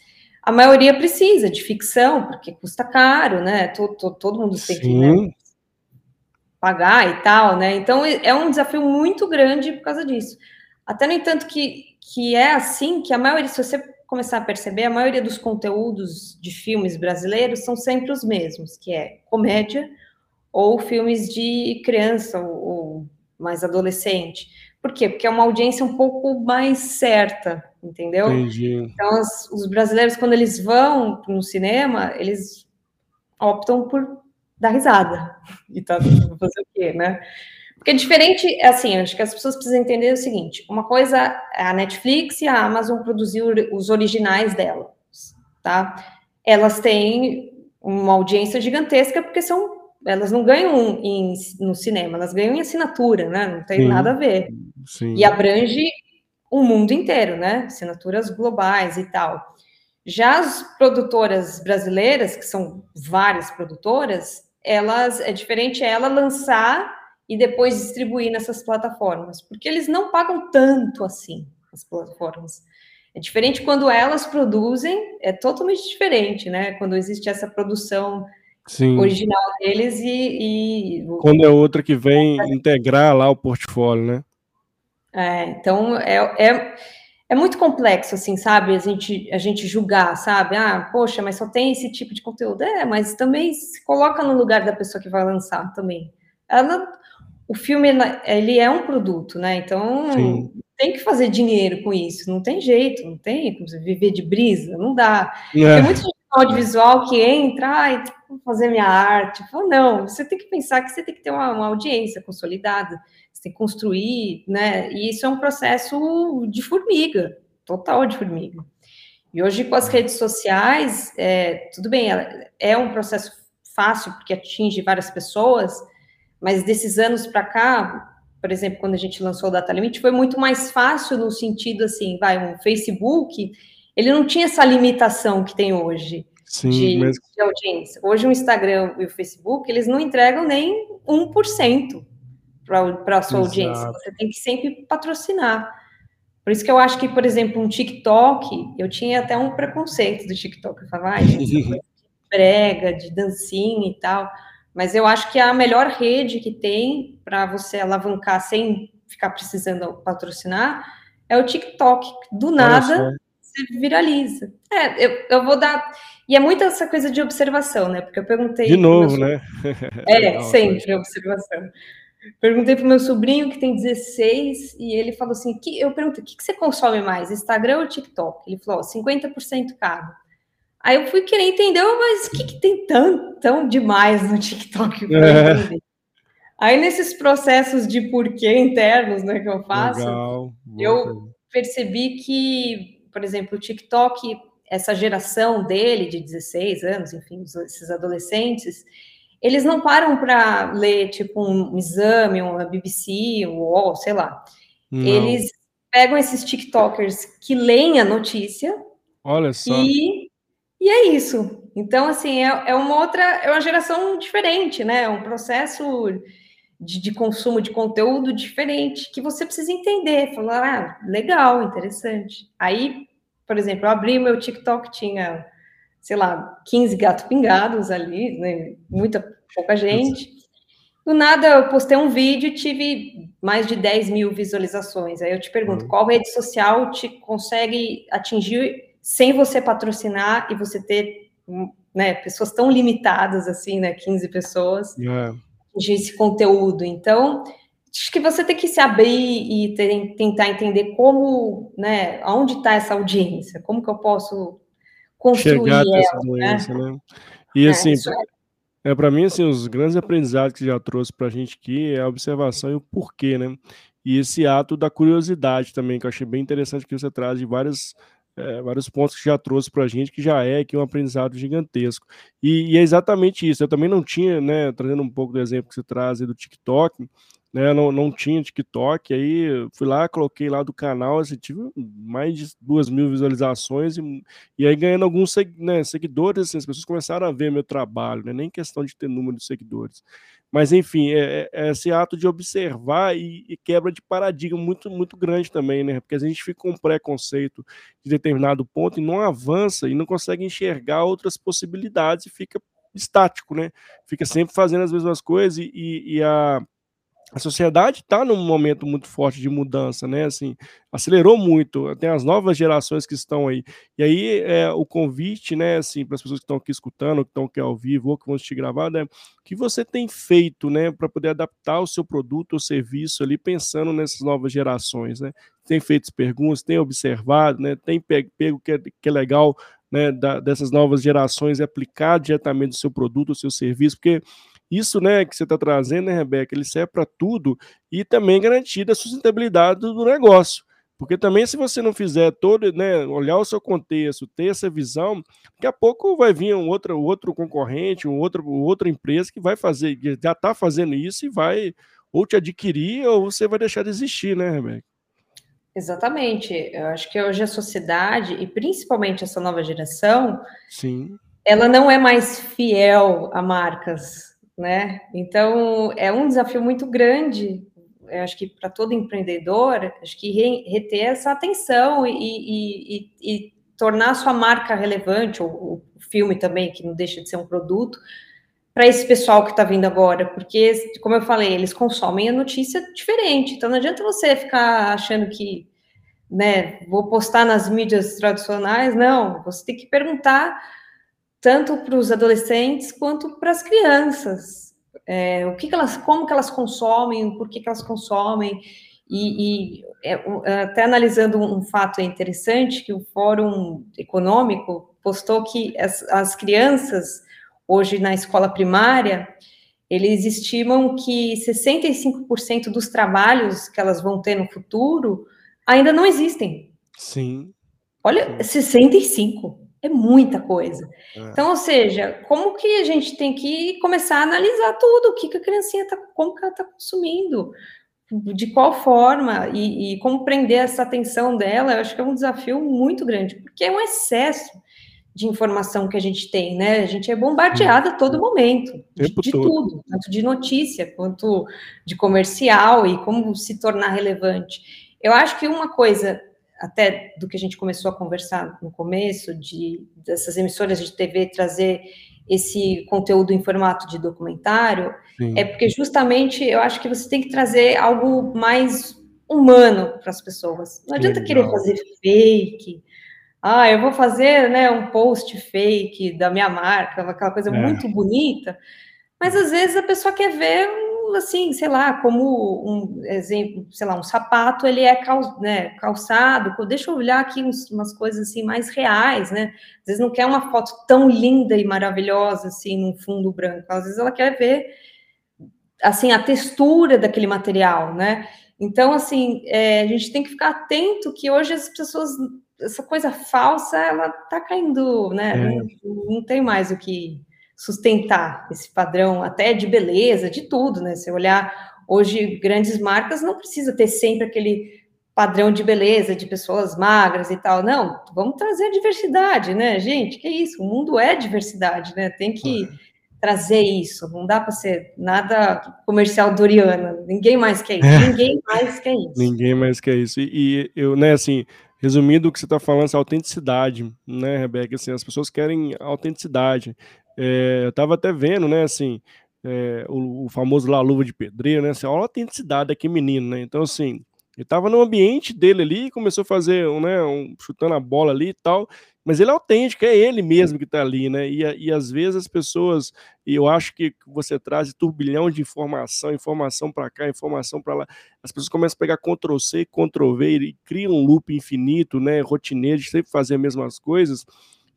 a maioria precisa de ficção, porque custa caro, né? Todo, todo, mundo tem Sim. que né, pagar e tal, né? Então é um desafio muito grande por causa disso. Até no entanto que, que é assim que a maioria, se você começar a perceber, a maioria dos conteúdos de filmes brasileiros são sempre os mesmos, que é comédia ou filmes de criança ou, ou mais adolescente. Por quê? Porque é uma audiência um pouco mais certa, entendeu? Entendi. Então, as, os brasileiros, quando eles vão no cinema, eles optam por dar risada. E tá fazer o quê, né? Porque é diferente, é assim, acho que as pessoas precisam entender o seguinte: uma coisa é a Netflix e a Amazon produzir os originais delas, tá? Elas têm uma audiência gigantesca porque são elas não ganham em, no cinema, elas ganham em assinatura, né? Não tem Sim. nada a ver. Sim. E abrange o mundo inteiro, né? Assinaturas globais e tal. Já as produtoras brasileiras, que são várias produtoras, elas é diferente ela lançar e depois distribuir nessas plataformas, porque eles não pagam tanto assim as plataformas. É diferente quando elas produzem, é totalmente diferente, né? Quando existe essa produção Sim. original deles e, e, Quando é outra que vem integrar lá o portfólio, né? É, então é, é, é, muito complexo, assim, sabe? A gente, a gente julgar, sabe? Ah, poxa, mas só tem esse tipo de conteúdo. É, mas também se coloca no lugar da pessoa que vai lançar também. Ela, o filme, ele é um produto, né? Então Sim. tem que fazer dinheiro com isso. Não tem jeito, não tem como viver de brisa, não dá. É. Tem muito audiovisual que entra, ai, fazer minha arte. Falo, não, você tem que pensar que você tem que ter uma, uma, audiência consolidada, você tem que construir, né? E isso é um processo de formiga, total de formiga. E hoje, com as redes sociais, é, tudo bem, é um processo fácil, porque atinge várias pessoas, mas desses anos para cá, por exemplo, quando a gente lançou o Data Limit, foi muito mais fácil no sentido assim, vai, um Facebook ele não tinha essa limitação que tem hoje. Sim, de, mas... de audiência. Hoje o Instagram e o Facebook, eles não entregam nem 1% para a sua Exato. audiência. Você tem que sempre patrocinar. Por isso que eu acho que, por exemplo, um TikTok, eu tinha até um preconceito do TikTok. Eu falava, ah, gente, de brega, de dancinha e tal. Mas eu acho que é a melhor rede que tem para você alavancar sem ficar precisando patrocinar é o TikTok. Do nada, você viraliza. É, eu, eu vou dar. E é muito essa coisa de observação, né? Porque eu perguntei. De novo, né? É, Legal, sempre observação. Perguntei para o meu sobrinho, que tem 16, e ele falou assim: que, eu perguntei, o que, que você consome mais, Instagram ou TikTok? Ele falou: 50% cada. Aí eu fui querer entender, mas o que, que tem tão, tão demais no TikTok é. Aí nesses processos de porquê internos né, que eu faço, Legal, eu percebi que, por exemplo, o TikTok, essa geração dele, de 16 anos, enfim, esses adolescentes, eles não param para ler, tipo, um exame, uma BBC, um UOL, sei lá. Não. Eles pegam esses TikTokers que leem a notícia. Olha só. E, e é isso. Então, assim, é, é uma outra, é uma geração diferente, né? É um processo de, de, consumo de conteúdo diferente que você precisa entender. Falar, ah, legal, interessante. Aí, por exemplo, eu abri meu TikTok, tinha sei lá, 15 gatos pingados ali, né? Muita, pouca gente. Do nada, eu postei um vídeo e tive mais de 10 mil visualizações. Aí eu te pergunto, uhum. qual rede social te consegue atingir sem você patrocinar e você ter né, pessoas tão limitadas assim, né? 15 pessoas, yeah. atingir esse conteúdo. Então, acho que você tem que se abrir e ter, tentar entender como, né, aonde está essa audiência, como que eu posso construir Chegar ela, essa doença, né? né? E é, assim, é, é para mim assim, os grandes aprendizados que já trouxe para a gente aqui é a observação e o porquê, né? E esse ato da curiosidade também, que eu achei bem interessante que você traz de várias é, vários pontos que já trouxe para a gente, que já é aqui um aprendizado gigantesco. E, e, é exatamente isso. Eu também não tinha, né, trazendo um pouco do exemplo que você traz do TikTok, né? Não, não tinha TikTok, aí fui lá, coloquei lá do canal, assim, tive mais de duas mil visualizações e, e aí ganhando alguns né, seguidores, assim, as pessoas começaram a ver meu trabalho, né? Nem questão de ter número de seguidores. Mas, enfim, é, é esse ato de observar e, e, quebra de paradigma muito, muito grande também, né? Porque a gente fica com um preconceito de determinado ponto e não avança e não consegue enxergar outras possibilidades e fica estático, né? Fica sempre fazendo as mesmas coisas e, e, e a a sociedade está num momento muito forte de mudança, né? Assim, acelerou muito. Tem as novas gerações que estão aí. E aí é, o convite, né? Assim, para as pessoas que estão aqui escutando, que estão aqui ao vivo ou que vão assistir gravado, é o que você tem feito, né? Para poder adaptar o seu produto ou serviço ali, pensando nessas novas gerações, né? Tem feito perguntas, tem observado, né? Tem pego, que, é, que é legal né, da, dessas novas gerações e aplicar diretamente o seu produto, o seu serviço, porque isso, né, que você está trazendo, né, Rebeca, ele serve para tudo e também garantir a sustentabilidade do negócio. Porque também, se você não fizer todo, né, olhar o seu contexto, ter essa visão, daqui a pouco vai vir um outro, outro concorrente, um outro, outra empresa que vai fazer, já está fazendo isso e vai ou te adquirir ou você vai deixar de existir, né, Rebeca? Exatamente. Eu acho que hoje a sociedade, e principalmente essa nova geração, Sim. ela não é mais fiel a marcas né? Então é um desafio muito grande, acho que para todo empreendedor, acho que reter essa atenção e, e, e, e tornar a sua marca relevante, ou o filme também, que não deixa de ser um produto, para esse pessoal que está vindo agora, porque, como eu falei, eles consomem a notícia diferente, então não adianta você ficar achando que, né, vou postar nas mídias tradicionais, não, você tem que perguntar tanto para os adolescentes quanto para as crianças. É, o que, que, elas, como que elas consomem, por que, que elas consomem, e, e é, até analisando um fato interessante que o Fórum Econômico postou que as, as crianças hoje na escola primária eles estimam que 65% dos trabalhos que elas vão ter no futuro ainda não existem. Sim. Olha, Sim. 65. É muita coisa. É. Então, ou seja, como que a gente tem que começar a analisar tudo, o que, que a criancinha está, como que ela está consumindo, de qual forma, e, e, como prender essa atenção dela, eu acho que é um desafio muito grande, porque é um excesso de informação que a gente tem, né? A gente é bombardeada a todo momento, de, de tudo, tanto de notícia quanto de comercial e como se tornar relevante. Eu acho que uma coisa, até do que a gente começou a conversar no começo, de dessas emissoras de TV trazer esse conteúdo em formato de documentário, Sim. é porque justamente eu acho que você tem que trazer algo mais humano para as pessoas. Não adianta Legal. querer fazer fake, ah, eu vou fazer né, um post fake da minha marca, aquela coisa é. muito bonita, mas às vezes a pessoa quer ver, assim, sei lá, como um exemplo, sei lá, um sapato, ele é cal, né, calçado, deixa eu olhar aqui uns, umas coisas assim mais reais, né? Às vezes não quer uma foto tão linda e maravilhosa, assim, num fundo branco, às vezes ela quer ver, assim, a textura daquele material, né? Então, assim, é, a gente tem que ficar atento que hoje as pessoas essa coisa falsa, ela tá caindo, né? É. Não, não, tem mais o que sustentar esse padrão, até de beleza, de tudo, né? Se olhar hoje, grandes marcas não precisa ter sempre aquele padrão de beleza, de pessoas magras e tal. Não, vamos trazer a diversidade, né, gente? Que isso? O mundo é diversidade, né? Tem que trazer isso. Não dá para ser nada comercial doriana. Ninguém mais quer isso. É. Ninguém mais quer isso. Ninguém mais quer isso. E, e eu, né, assim, resumindo o que você está falando, essa autenticidade, né, Rebeca? Assim, as pessoas querem autenticidade. É, eu estava até vendo, né, assim, é, o, o, famoso lá, luva de pedreiro, né? Assim, olha a autenticidade daquele menino, né? Então, assim, ele estava no ambiente dele ali, começou a fazer, né, um, chutando a bola ali e tal, mas ele é autêntico, é ele mesmo que está ali, né? E, e às vezes as pessoas, e eu acho que você traz turbilhão de informação, informação para cá, informação para lá, as pessoas começam a pegar Ctrl C, Ctrl V e criam um loop infinito, né? Rotineiro, de sempre fazer as mesmas coisas,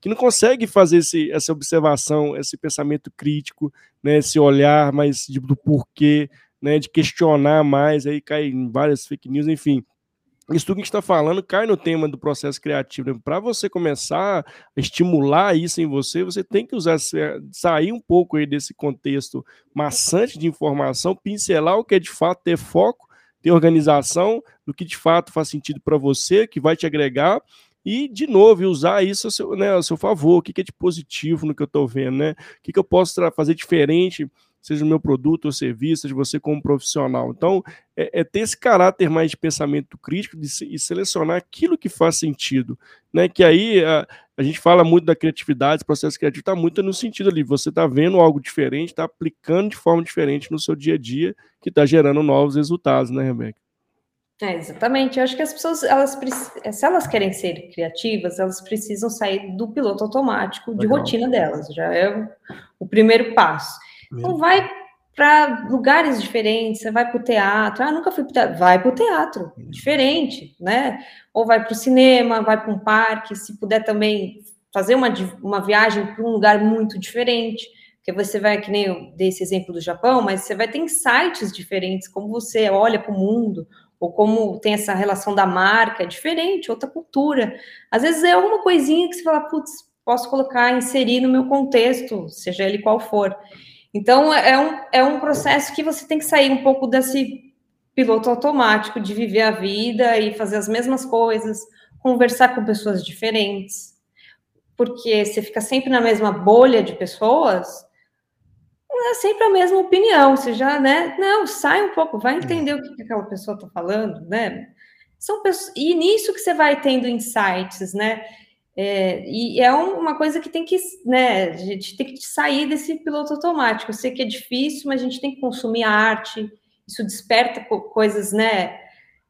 que não consegue fazer esse, essa observação, esse pensamento crítico, né? Esse olhar mais de, do porquê, né? De questionar mais, aí cai em várias fake news, enfim isso tudo que a gente está falando cai no tema do processo criativo. Né? Para você começar a estimular isso em você, você tem que usar sair um pouco aí desse contexto maçante de informação, pincelar o que é de fato ter foco, ter organização, do que de fato faz sentido para você, que vai te agregar, e, de novo, usar isso a seu, né, a seu favor. O que, que é de positivo no que eu estou vendo, né? O que, que eu posso fazer diferente seja o meu produto ou serviço, seja você como profissional. Então, é, é ter esse caráter mais de pensamento crítico de, e selecionar aquilo que faz sentido, né? Que aí a, a gente fala muito da criatividade, processo criativo está muito no sentido ali, você está vendo algo diferente, está aplicando de forma diferente no seu dia a dia, que está gerando novos resultados, né, Rebeca? É, exatamente. Eu acho que as pessoas, elas, se elas querem ser criativas, elas precisam sair do piloto automático de Legal. rotina delas. Já é o, primeiro passo. Então vai para lugares diferentes, você vai para o teatro, ah, nunca fui para o teatro, vai para o teatro, diferente, né? Ou vai para o cinema, vai para um parque, se puder também fazer uma, uma viagem para um lugar muito diferente, porque você vai, que nem eu dei esse exemplo do Japão, mas você vai ter insights diferentes, como você olha para o mundo, ou como tem essa relação da marca, é diferente, outra cultura. Às vezes é alguma coisinha que você fala, putz, posso colocar, inserir no meu contexto, seja ele qual for. Então, é um, é um processo que você tem que sair um pouco desse piloto automático de viver a vida e fazer as mesmas coisas, conversar com pessoas diferentes, porque você fica sempre na mesma bolha de pessoas, é sempre a mesma opinião, você já, né? Não, sai um pouco, vai entender o que aquela pessoa está falando, né? São pessoas, e nisso que você vai tendo insights, né? É, e é uma coisa que tem que, né, a gente tem que sair desse piloto automático. Eu sei que é difícil, mas a gente tem que consumir a arte, isso desperta coisas, né,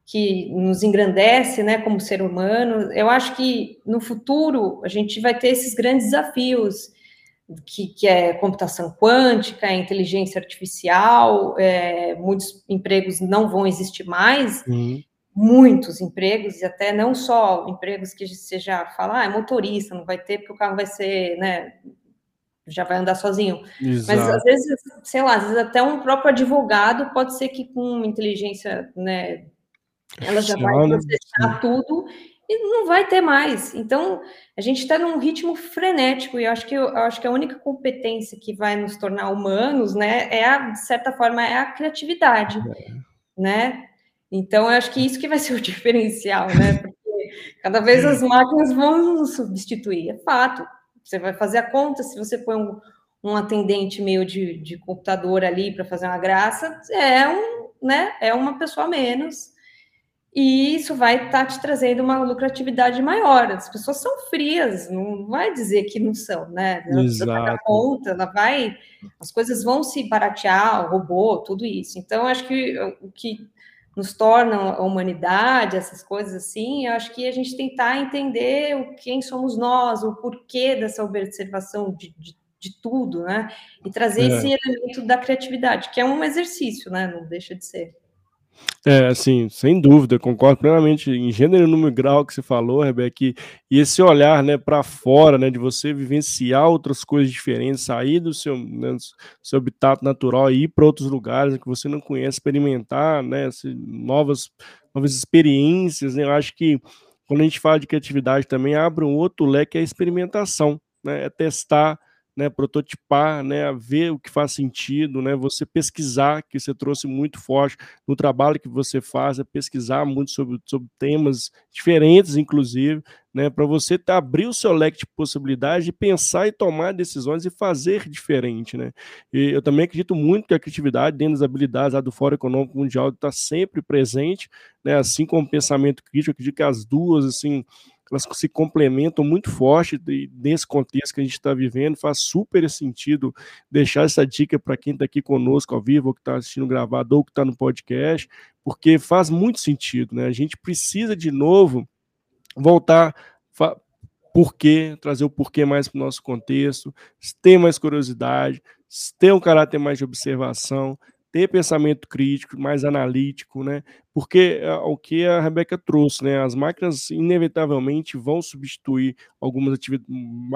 que nos engrandece, né, como ser humano. Eu acho que no futuro a gente vai ter esses grandes desafios, que, que é computação quântica, inteligência artificial, é, muitos empregos não vão existir mais, uhum muitos empregos, e até não só empregos que você já fala, ah, é motorista, não vai ter, porque o carro vai ser, né, já vai andar sozinho. Exato. Mas às vezes, sei lá, às vezes até um próprio advogado pode ser que com inteligência, né, ela já vai processar tudo e não vai ter mais. Então, a gente está num ritmo frenético e eu acho que eu, acho que a única competência que vai nos tornar humanos, né, é a, de certa forma é a criatividade, é. né? Então, eu acho que isso que vai ser o diferencial, né? Porque cada vez as máquinas vão nos substituir, é fato. você vai fazer a conta, se você põe um, um atendente meio de, de computador ali para fazer uma graça, é um, né, é uma pessoa menos e isso vai estar tá te trazendo uma lucratividade maior. As pessoas são frias, não vai dizer que não são, né? Ela precisa pagar conta, ela vai, as coisas vão se baratear, o robô, tudo isso. Então, acho que o que nos torna a humanidade, essas coisas assim, eu acho que a gente tentar entender o quem somos nós, o porquê dessa observação de, de, de tudo, né? E trazer é. esse elemento da criatividade, que é um exercício, né? Não deixa de ser. É, assim, sem dúvida, concordo plenamente em gênero, número grau que você falou, Rebeca, e, esse olhar, né, para fora, né, de você vivenciar outras coisas diferentes, sair do seu, né, seu habitat natural e ir para outros lugares que você não conhece, experimentar, né, novas, novas experiências, né, eu acho que quando a gente fala de criatividade também abre um outro leque, é a experimentação, né, é testar, né, prototipar, né, ver o que faz sentido, né, você pesquisar, que você trouxe muito forte no trabalho que você faz, é pesquisar muito sobre, sobre temas diferentes, inclusive, né, para você abrir o seu leque de possibilidades de pensar e tomar decisões e fazer diferente, né. E eu também acredito muito que a criatividade, dentro das habilidades lá do Fórum Econômico Mundial, está sempre presente, né, assim como o pensamento crítico, eu acredito que as duas, assim, elas se complementam muito forte nesse contexto que a gente está vivendo, faz super sentido deixar essa dica para quem está aqui conosco ao vivo, ou que está assistindo gravado, ou que está no podcast, porque faz muito sentido, né? A gente precisa de novo voltar porquê, trazer o porquê mais para o nosso contexto, ter mais curiosidade, ter um caráter mais de observação, ter pensamento crítico, mais analítico, né? Porque é, o que a Rebeca trouxe, né? As máquinas inevitavelmente vão substituir algumas atividades,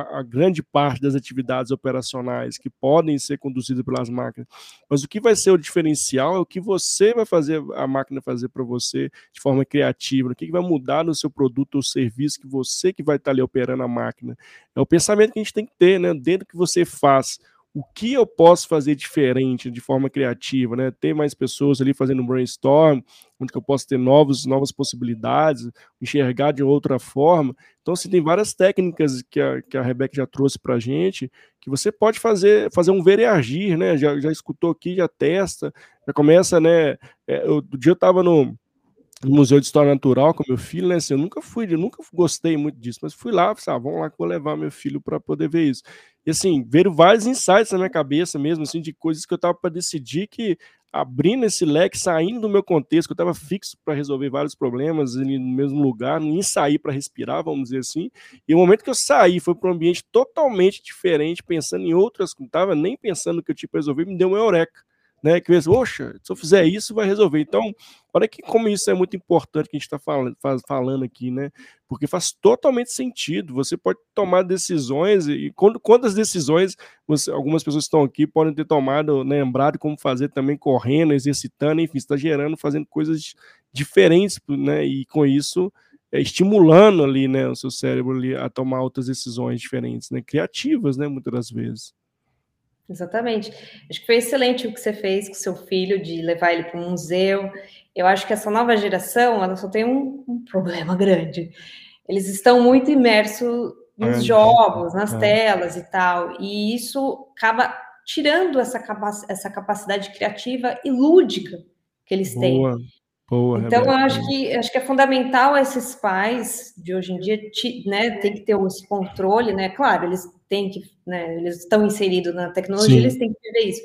a grande parte das atividades operacionais que podem ser conduzidas pelas máquinas. Mas o que vai ser o diferencial é o que você vai fazer a máquina fazer para você de forma criativa, o que vai mudar no seu produto ou serviço que você que vai estar ali operando a máquina. É o pensamento que a gente tem que ter, né? Dentro que você faz o que eu posso fazer diferente de forma criativa, né? Ter mais pessoas ali fazendo brainstorm, onde eu posso ter novos, novas possibilidades, enxergar de outra forma. Então, assim, tem várias técnicas que a, que a Rebeca já trouxe para a gente, que você pode fazer, fazer um ver e agir, né? Já, já escutou aqui, já testa, já começa, né? É, eu, do dia eu estava no no Museu de História Natural com meu filho, né? Assim, eu nunca fui, eu nunca gostei muito disso, mas fui lá, falei, ah, vamos lá que vou levar meu filho para poder ver isso. E assim, veio vários insights na minha cabeça mesmo, assim, de coisas que eu tava para decidir que abrindo esse leque, saindo do meu contexto, que eu estava fixo para resolver vários problemas ali no mesmo lugar, nem sair para respirar, vamos dizer assim. E o momento que eu saí foi para um ambiente totalmente diferente, pensando em outras, não estava nem pensando que eu tinha para resolver, me deu uma eureka né? Que pensa, poxa, se eu fizer isso, vai resolver. Então, olha que como isso é muito importante que a gente está falando, falando aqui, né? Porque faz totalmente sentido. Você pode tomar decisões, e quando, quantas decisões você, algumas pessoas estão aqui podem ter tomado, né, lembrado como fazer também correndo, exercitando, enfim, está gerando, fazendo coisas diferentes, né? E com isso. É, estimulando ali, né, o seu cérebro ali a tomar outras decisões diferentes, né, criativas, né, muitas das vezes. Exatamente. Acho que foi excelente o que você fez com seu filho de levar ele para um museu. Eu acho que essa nova geração, ela só tem um, um problema grande. Eles estão muito imersos nos jogos, nas é. telas e tal, e isso acaba tirando essa, capac essa capacidade criativa e lúdica que eles Boa. têm. Boa, então, Rebeca. eu acho que, acho que é fundamental esses pais de hoje em dia né, tem que ter esse controle, né? Claro, eles têm que, né, eles estão inseridos na tecnologia, Sim. eles têm que ver isso.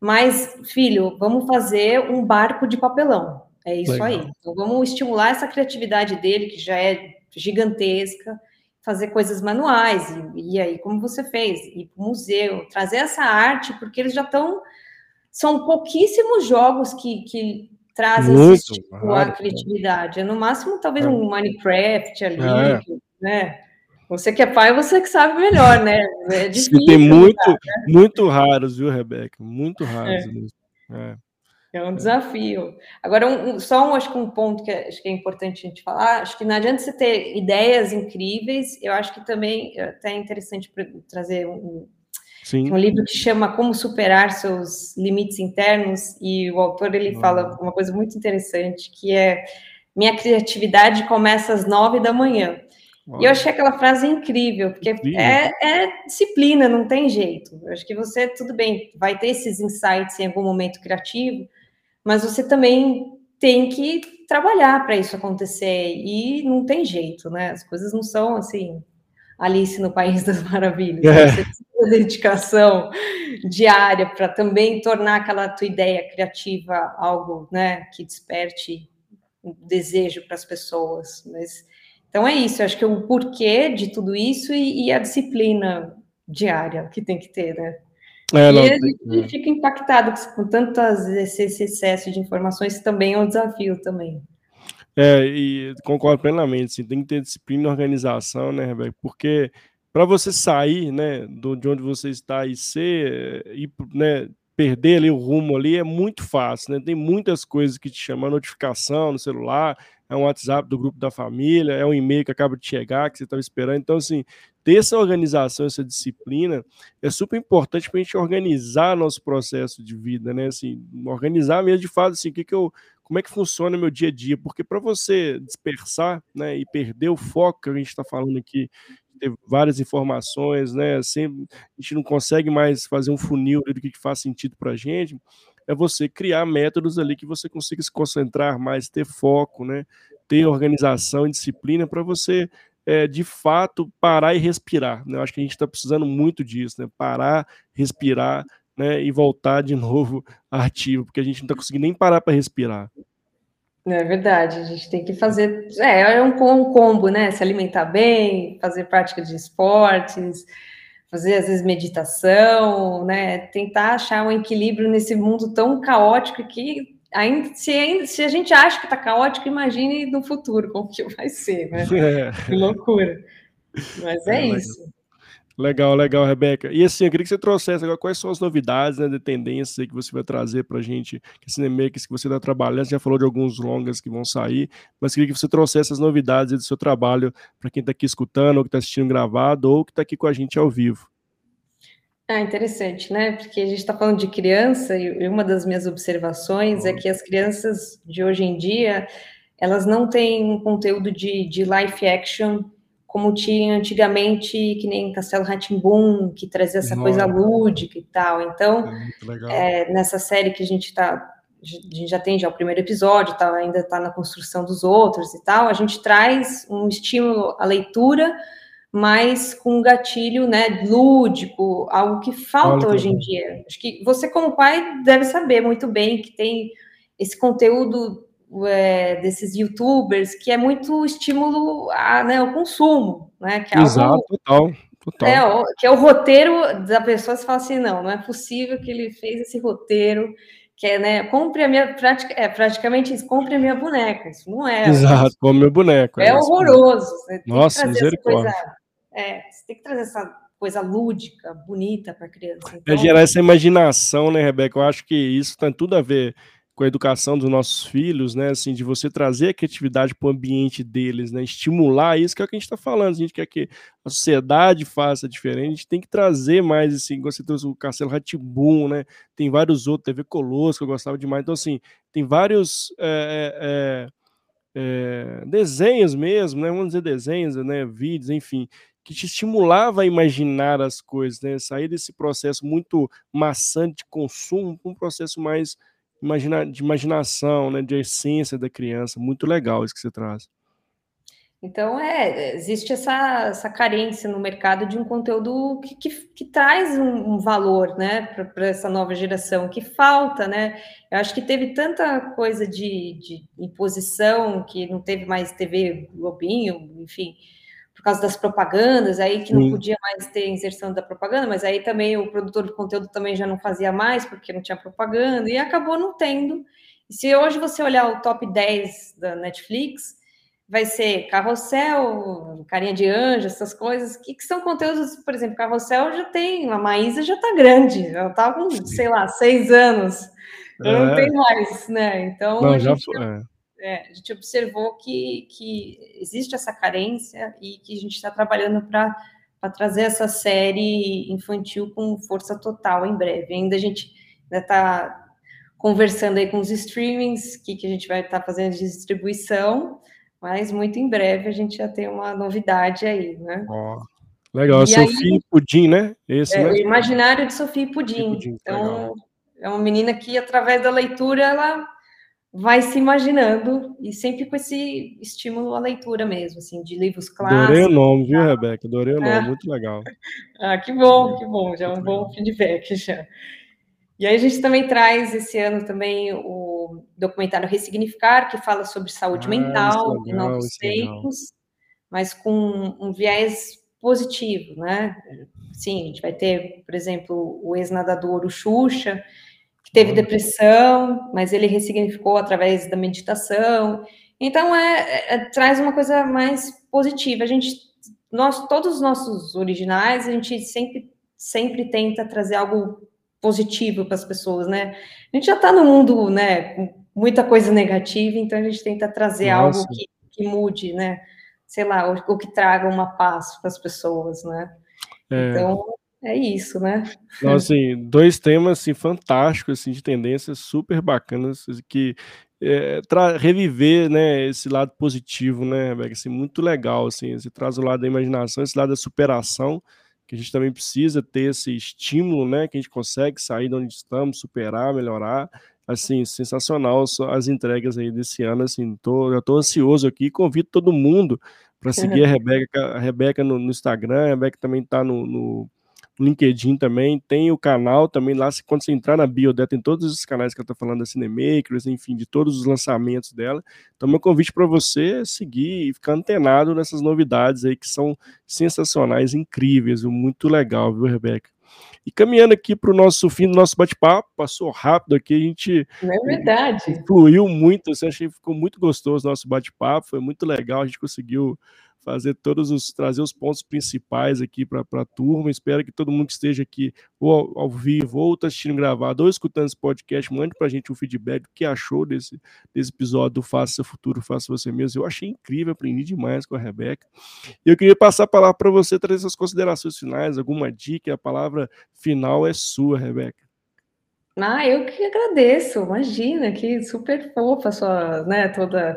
Mas, filho, vamos fazer um barco de papelão. É isso Legal. aí. Então, vamos estimular essa criatividade dele, que já é gigantesca, fazer coisas manuais. E, e aí, como você fez, ir para o museu, trazer essa arte, porque eles já estão. São pouquíssimos jogos que, que trazem Muito, tipo claro, criatividade. É no máximo, talvez, é. um Minecraft ali, é. né? Você que é pai, você que sabe melhor, né? É difícil. Tem muito, né? muito raros, viu, Rebeca? Muito raros é. mesmo. É. é um desafio. Agora, um, só um, acho que um ponto que é, acho que é importante a gente falar, acho que não adianta você ter ideias incríveis, eu acho que também é até é interessante trazer um, um livro que chama Como Superar Seus Limites Internos, e o autor ele ah. fala uma coisa muito interessante, que é minha criatividade começa às nove da manhã. E eu achei aquela frase incrível, porque é, é, disciplina, não tem jeito. Eu acho que você, tudo bem, vai ter esses insights em algum momento criativo, mas você também tem que trabalhar para isso acontecer, e não tem jeito, né? As coisas não são assim, Alice no País das Maravilhas. É. Você de dedicação diária para também tornar aquela tua ideia criativa algo, né, que desperte um desejo para as pessoas. Mas então é isso, eu acho que é o porquê de tudo isso e, e a disciplina diária que tem que ter, né? É, não, e a gente fica impactado com tantas esse, esse excesso de informações também é um desafio também. É, e concordo plenamente, assim, tem que ter disciplina e organização, né, Rebeca? Porque para você sair, né, do, de onde você está e ser, e, né, perder ali o rumo ali é muito fácil, né? Tem muitas coisas que te chamam, notificação no celular, é um WhatsApp do grupo da família, é um e-mail que acaba de chegar, que você estava esperando. Então, assim, ter essa organização, essa disciplina é super importante para a gente organizar nosso processo de vida, né? Assim, organizar mesmo de fato, assim, que, que eu, como é que funciona meu dia a dia, porque para você dispersar, né, e perder o foco que a gente está falando aqui ter várias informações, né? Sempre, a gente não consegue mais fazer um funil do que, que faz sentido para a gente. É você criar métodos ali que você consiga se concentrar mais, ter foco, né? Ter organização e disciplina para você é, de fato parar e respirar. Né? Eu acho que a gente está precisando muito disso, né? Parar, respirar, né? E voltar de novo ativo, porque a gente não está conseguindo nem parar para respirar. É verdade, a gente tem que fazer. É, é um, um combo, né? Se alimentar bem, fazer prática de esportes, fazer às vezes meditação, né? Tentar achar um equilíbrio nesse mundo tão caótico que ainda se, ainda, se a gente acha que está caótico, imagine no futuro como que vai ser, né? É. Que loucura. Mas é, é isso. Legal, legal, Rebeca. E assim, eu queria que você trouxesse agora quais são as novidades, né, de tendências que você vai trazer para a gente, que cinemakers que você está trabalhando, você já falou de alguns longas que vão sair, mas queria que você trouxesse as novidades do seu trabalho para quem está aqui escutando, ou que está assistindo gravado, ou que está aqui com a gente ao vivo. Ah, interessante, né? Porque a gente está falando de criança, e uma das minhas observações é que as crianças de hoje em dia, elas não têm um conteúdo de, de life action como tinha antigamente, que nem Castelo Ratimbum, que trazia essa Nossa. coisa lúdica e tal. Então, é é, nessa série que a gente está, a gente já tem já o primeiro episódio, tá, ainda está na construção dos outros e tal, a gente traz um estímulo à leitura, mas com um gatilho né, lúdico, algo que falta Olha, hoje em dia. Acho que você, como pai, deve saber muito bem que tem esse conteúdo é, desses youtubers, que é muito estímulo a, né, ao consumo, né? Que é Exato, algo, total. Total. É, que é o roteiro da pessoa, você fala assim, não, não é possível que ele fez esse roteiro, que é, né, compre a minha, prática, é praticamente isso, compre a minha boneca, isso não é. Exato, como meu boneco. É, é horroroso. Nossa, misericórdia. Coisa, é, você tem que trazer essa coisa lúdica, bonita para a criança. Então... É gerar essa imaginação, né, Rebeca? Eu acho que isso tem tudo a ver com a educação dos nossos filhos, né? Assim, de você trazer a criatividade para o ambiente deles, né? Estimular isso, que é o que a gente está falando. A gente quer que a sociedade faça diferente, a gente tem que trazer mais, assim, você trouxe o Castelo Ratibum, né? Tem vários outros, TV Colosso, que eu gostava demais. Então, assim, tem vários é, é, é, desenhos mesmo, né? Vamos dizer desenhos, né? Vídeos, enfim, que te estimulava a imaginar as coisas, né? Sair desse processo muito maçante de consumo para um processo mais imagina, de imaginação, né, de essência da criança. Muito legal isso que você traz. Então, é, existe essa, essa carência no mercado de um conteúdo que, que, que traz um, um, valor, né, para essa nova geração, que falta, né? Eu acho que teve tanta coisa de, de imposição que não teve mais TV Globinho, enfim, por causa das propagandas, aí que não Sim. podia mais ter inserção da propaganda, mas aí também o produtor de conteúdo também já não fazia mais, porque não tinha propaganda, e acabou não tendo. E se hoje você olhar o top 10 da Netflix, vai ser Carrossel, Carinha de Anjo, essas coisas, que, que são conteúdos, por exemplo, Carrossel já tem, a Maísa já tá grande, ela tá com, sei lá, seis anos, é. não tem mais, né? Então, não, já foi. É é, a gente observou que, que existe essa carência e que a gente está trabalhando para trazer essa série infantil com força total em breve. Ainda a gente está conversando aí com os streamings, que, que a gente vai estar tá fazendo de distribuição, mas muito em breve a gente já tem uma novidade aí, né? Oh, legal, e Sofia aí, Pudim, né? Esse, é, né? O Imaginário de Sofia Pudim. Pudim então, legal. é uma menina que, através da leitura, ela vai se imaginando e sempre com esse estímulo à leitura mesmo, assim, de livros clássicos. Adorei o nome, viu, Rebeca? Adorei o nome, ah. muito legal. Ah, que bom, que bom, já é um bom feedback já. E aí a gente também traz esse ano também o documentário Ressignificar, que fala sobre saúde ah, mental e novos tempos, mas com um viés positivo, né? Sim, a gente vai ter, por exemplo, o ex-nadador, o Xuxa, que teve depressão, mas ele ressignificou através da meditação. Então, é, é, traz uma coisa mais positiva. A gente, nós, todos os nossos originais, a gente sempre, sempre tenta trazer algo positivo para as pessoas, né? A gente já está no mundo, né, com muita coisa negativa, então a gente tenta trazer Nossa. algo que, que, mude, né? Sei lá, o, o que traga uma paz para as pessoas, né? É. Então, é isso, né? Então, assim, dois temas assim, fantásticos, assim, de tendências super bacanas, assim, que é, reviver né, esse lado positivo, né, Rebeca? Assim, muito legal, assim, você traz o lado da imaginação, esse lado da superação, que a gente também precisa ter esse estímulo, né, que a gente consegue sair de onde estamos, superar, melhorar. Assim, sensacional as entregas aí desse ano, assim, tô, já tô ansioso aqui, convido todo mundo para seguir a Rebeca, a Rebeca no, no, Instagram, a Rebeca também está no, no LinkedIn também, tem o canal também lá, quando você entrar na bio dela, tem todos os canais que ela está falando da Cinemakers, enfim, de todos os lançamentos dela. Então, meu convite para você é seguir e ficar antenado nessas novidades aí que são sensacionais, incríveis, muito legal, viu, Rebeca? E caminhando aqui para o nosso fim do nosso bate-papo, passou rápido aqui, a gente. É verdade. Fluiu muito, assim, achei que ficou muito gostoso o nosso bate-papo, foi muito legal, a gente conseguiu fazer todos os trazer os pontos principais aqui para a turma. Espero que todo mundo que esteja aqui ou ao, ao vivo ou está assistindo gravado ou escutando esse podcast, mande para a gente um feedback do que achou desse, desse episódio do Faça Futuro, Faça Você Mesmo. Eu achei incrível, aprendi demais com a Rebeca. E eu queria passar a palavra para você trazer suas considerações finais, alguma dica, a palavra final é sua, Rebeca. Ah, eu que agradeço, imagina, que super fofa sua, né, toda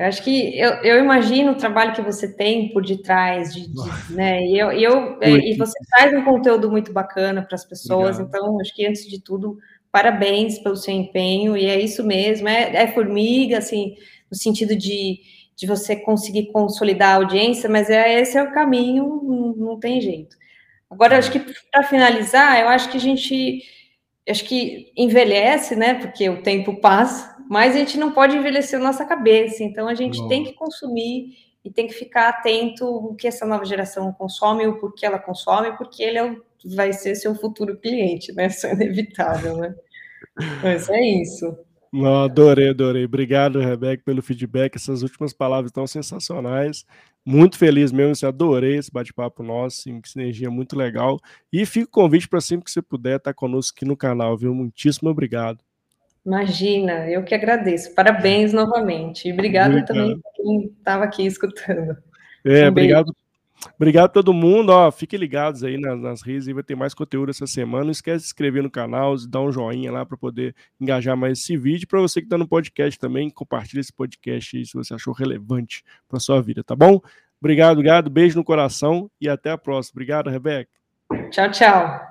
eu acho que eu, eu imagino o trabalho que você tem por detrás, de, de né? E, eu, eu é, e você traz um conteúdo muito bacana para as pessoas, Obrigado. então acho que antes de tudo, parabéns pelo seu empenho, e é isso mesmo, é, é formiga, assim, no sentido de, de você conseguir consolidar a audiência, mas é, esse é o caminho, não, não tem jeito. Agora, acho que para finalizar, eu acho que a gente acho que envelhece, né? Porque o tempo passa, mas a gente não pode envelhecer a nossa cabeça. Então a gente tem que consumir e tem que ficar atento o que essa nova geração consome, o porquê ela consome, porque ele é o, vai ser seu futuro cliente, né? Isso é inevitável, né? Mas é isso. Não, adorei, adorei. Obrigado, Rebeca, pelo feedback. Essas últimas palavras estão sensacionais. Muito feliz mesmo, assim, adorei esse bate-papo nosso, que sinergia muito legal. E fica o convite para sempre que você puder estar conosco aqui no canal, viu? Muitíssimo obrigado. Imagina, eu que agradeço. Parabéns novamente. E obrigado, obrigado. também para quem estava aqui escutando. É, um obrigado. Obrigado a todo mundo. Ó, fiquem ligados aí nas, nas redes e vai ter mais conteúdo essa semana. Não esquece de se inscrever no canal, dar um joinha lá para poder engajar mais esse vídeo. Para você que está no podcast também, compartilhe esse podcast aí se você achou relevante para sua vida, tá bom? Obrigado, Gado. Beijo no coração e até a próxima. Obrigado, Rebeca. Tchau, tchau.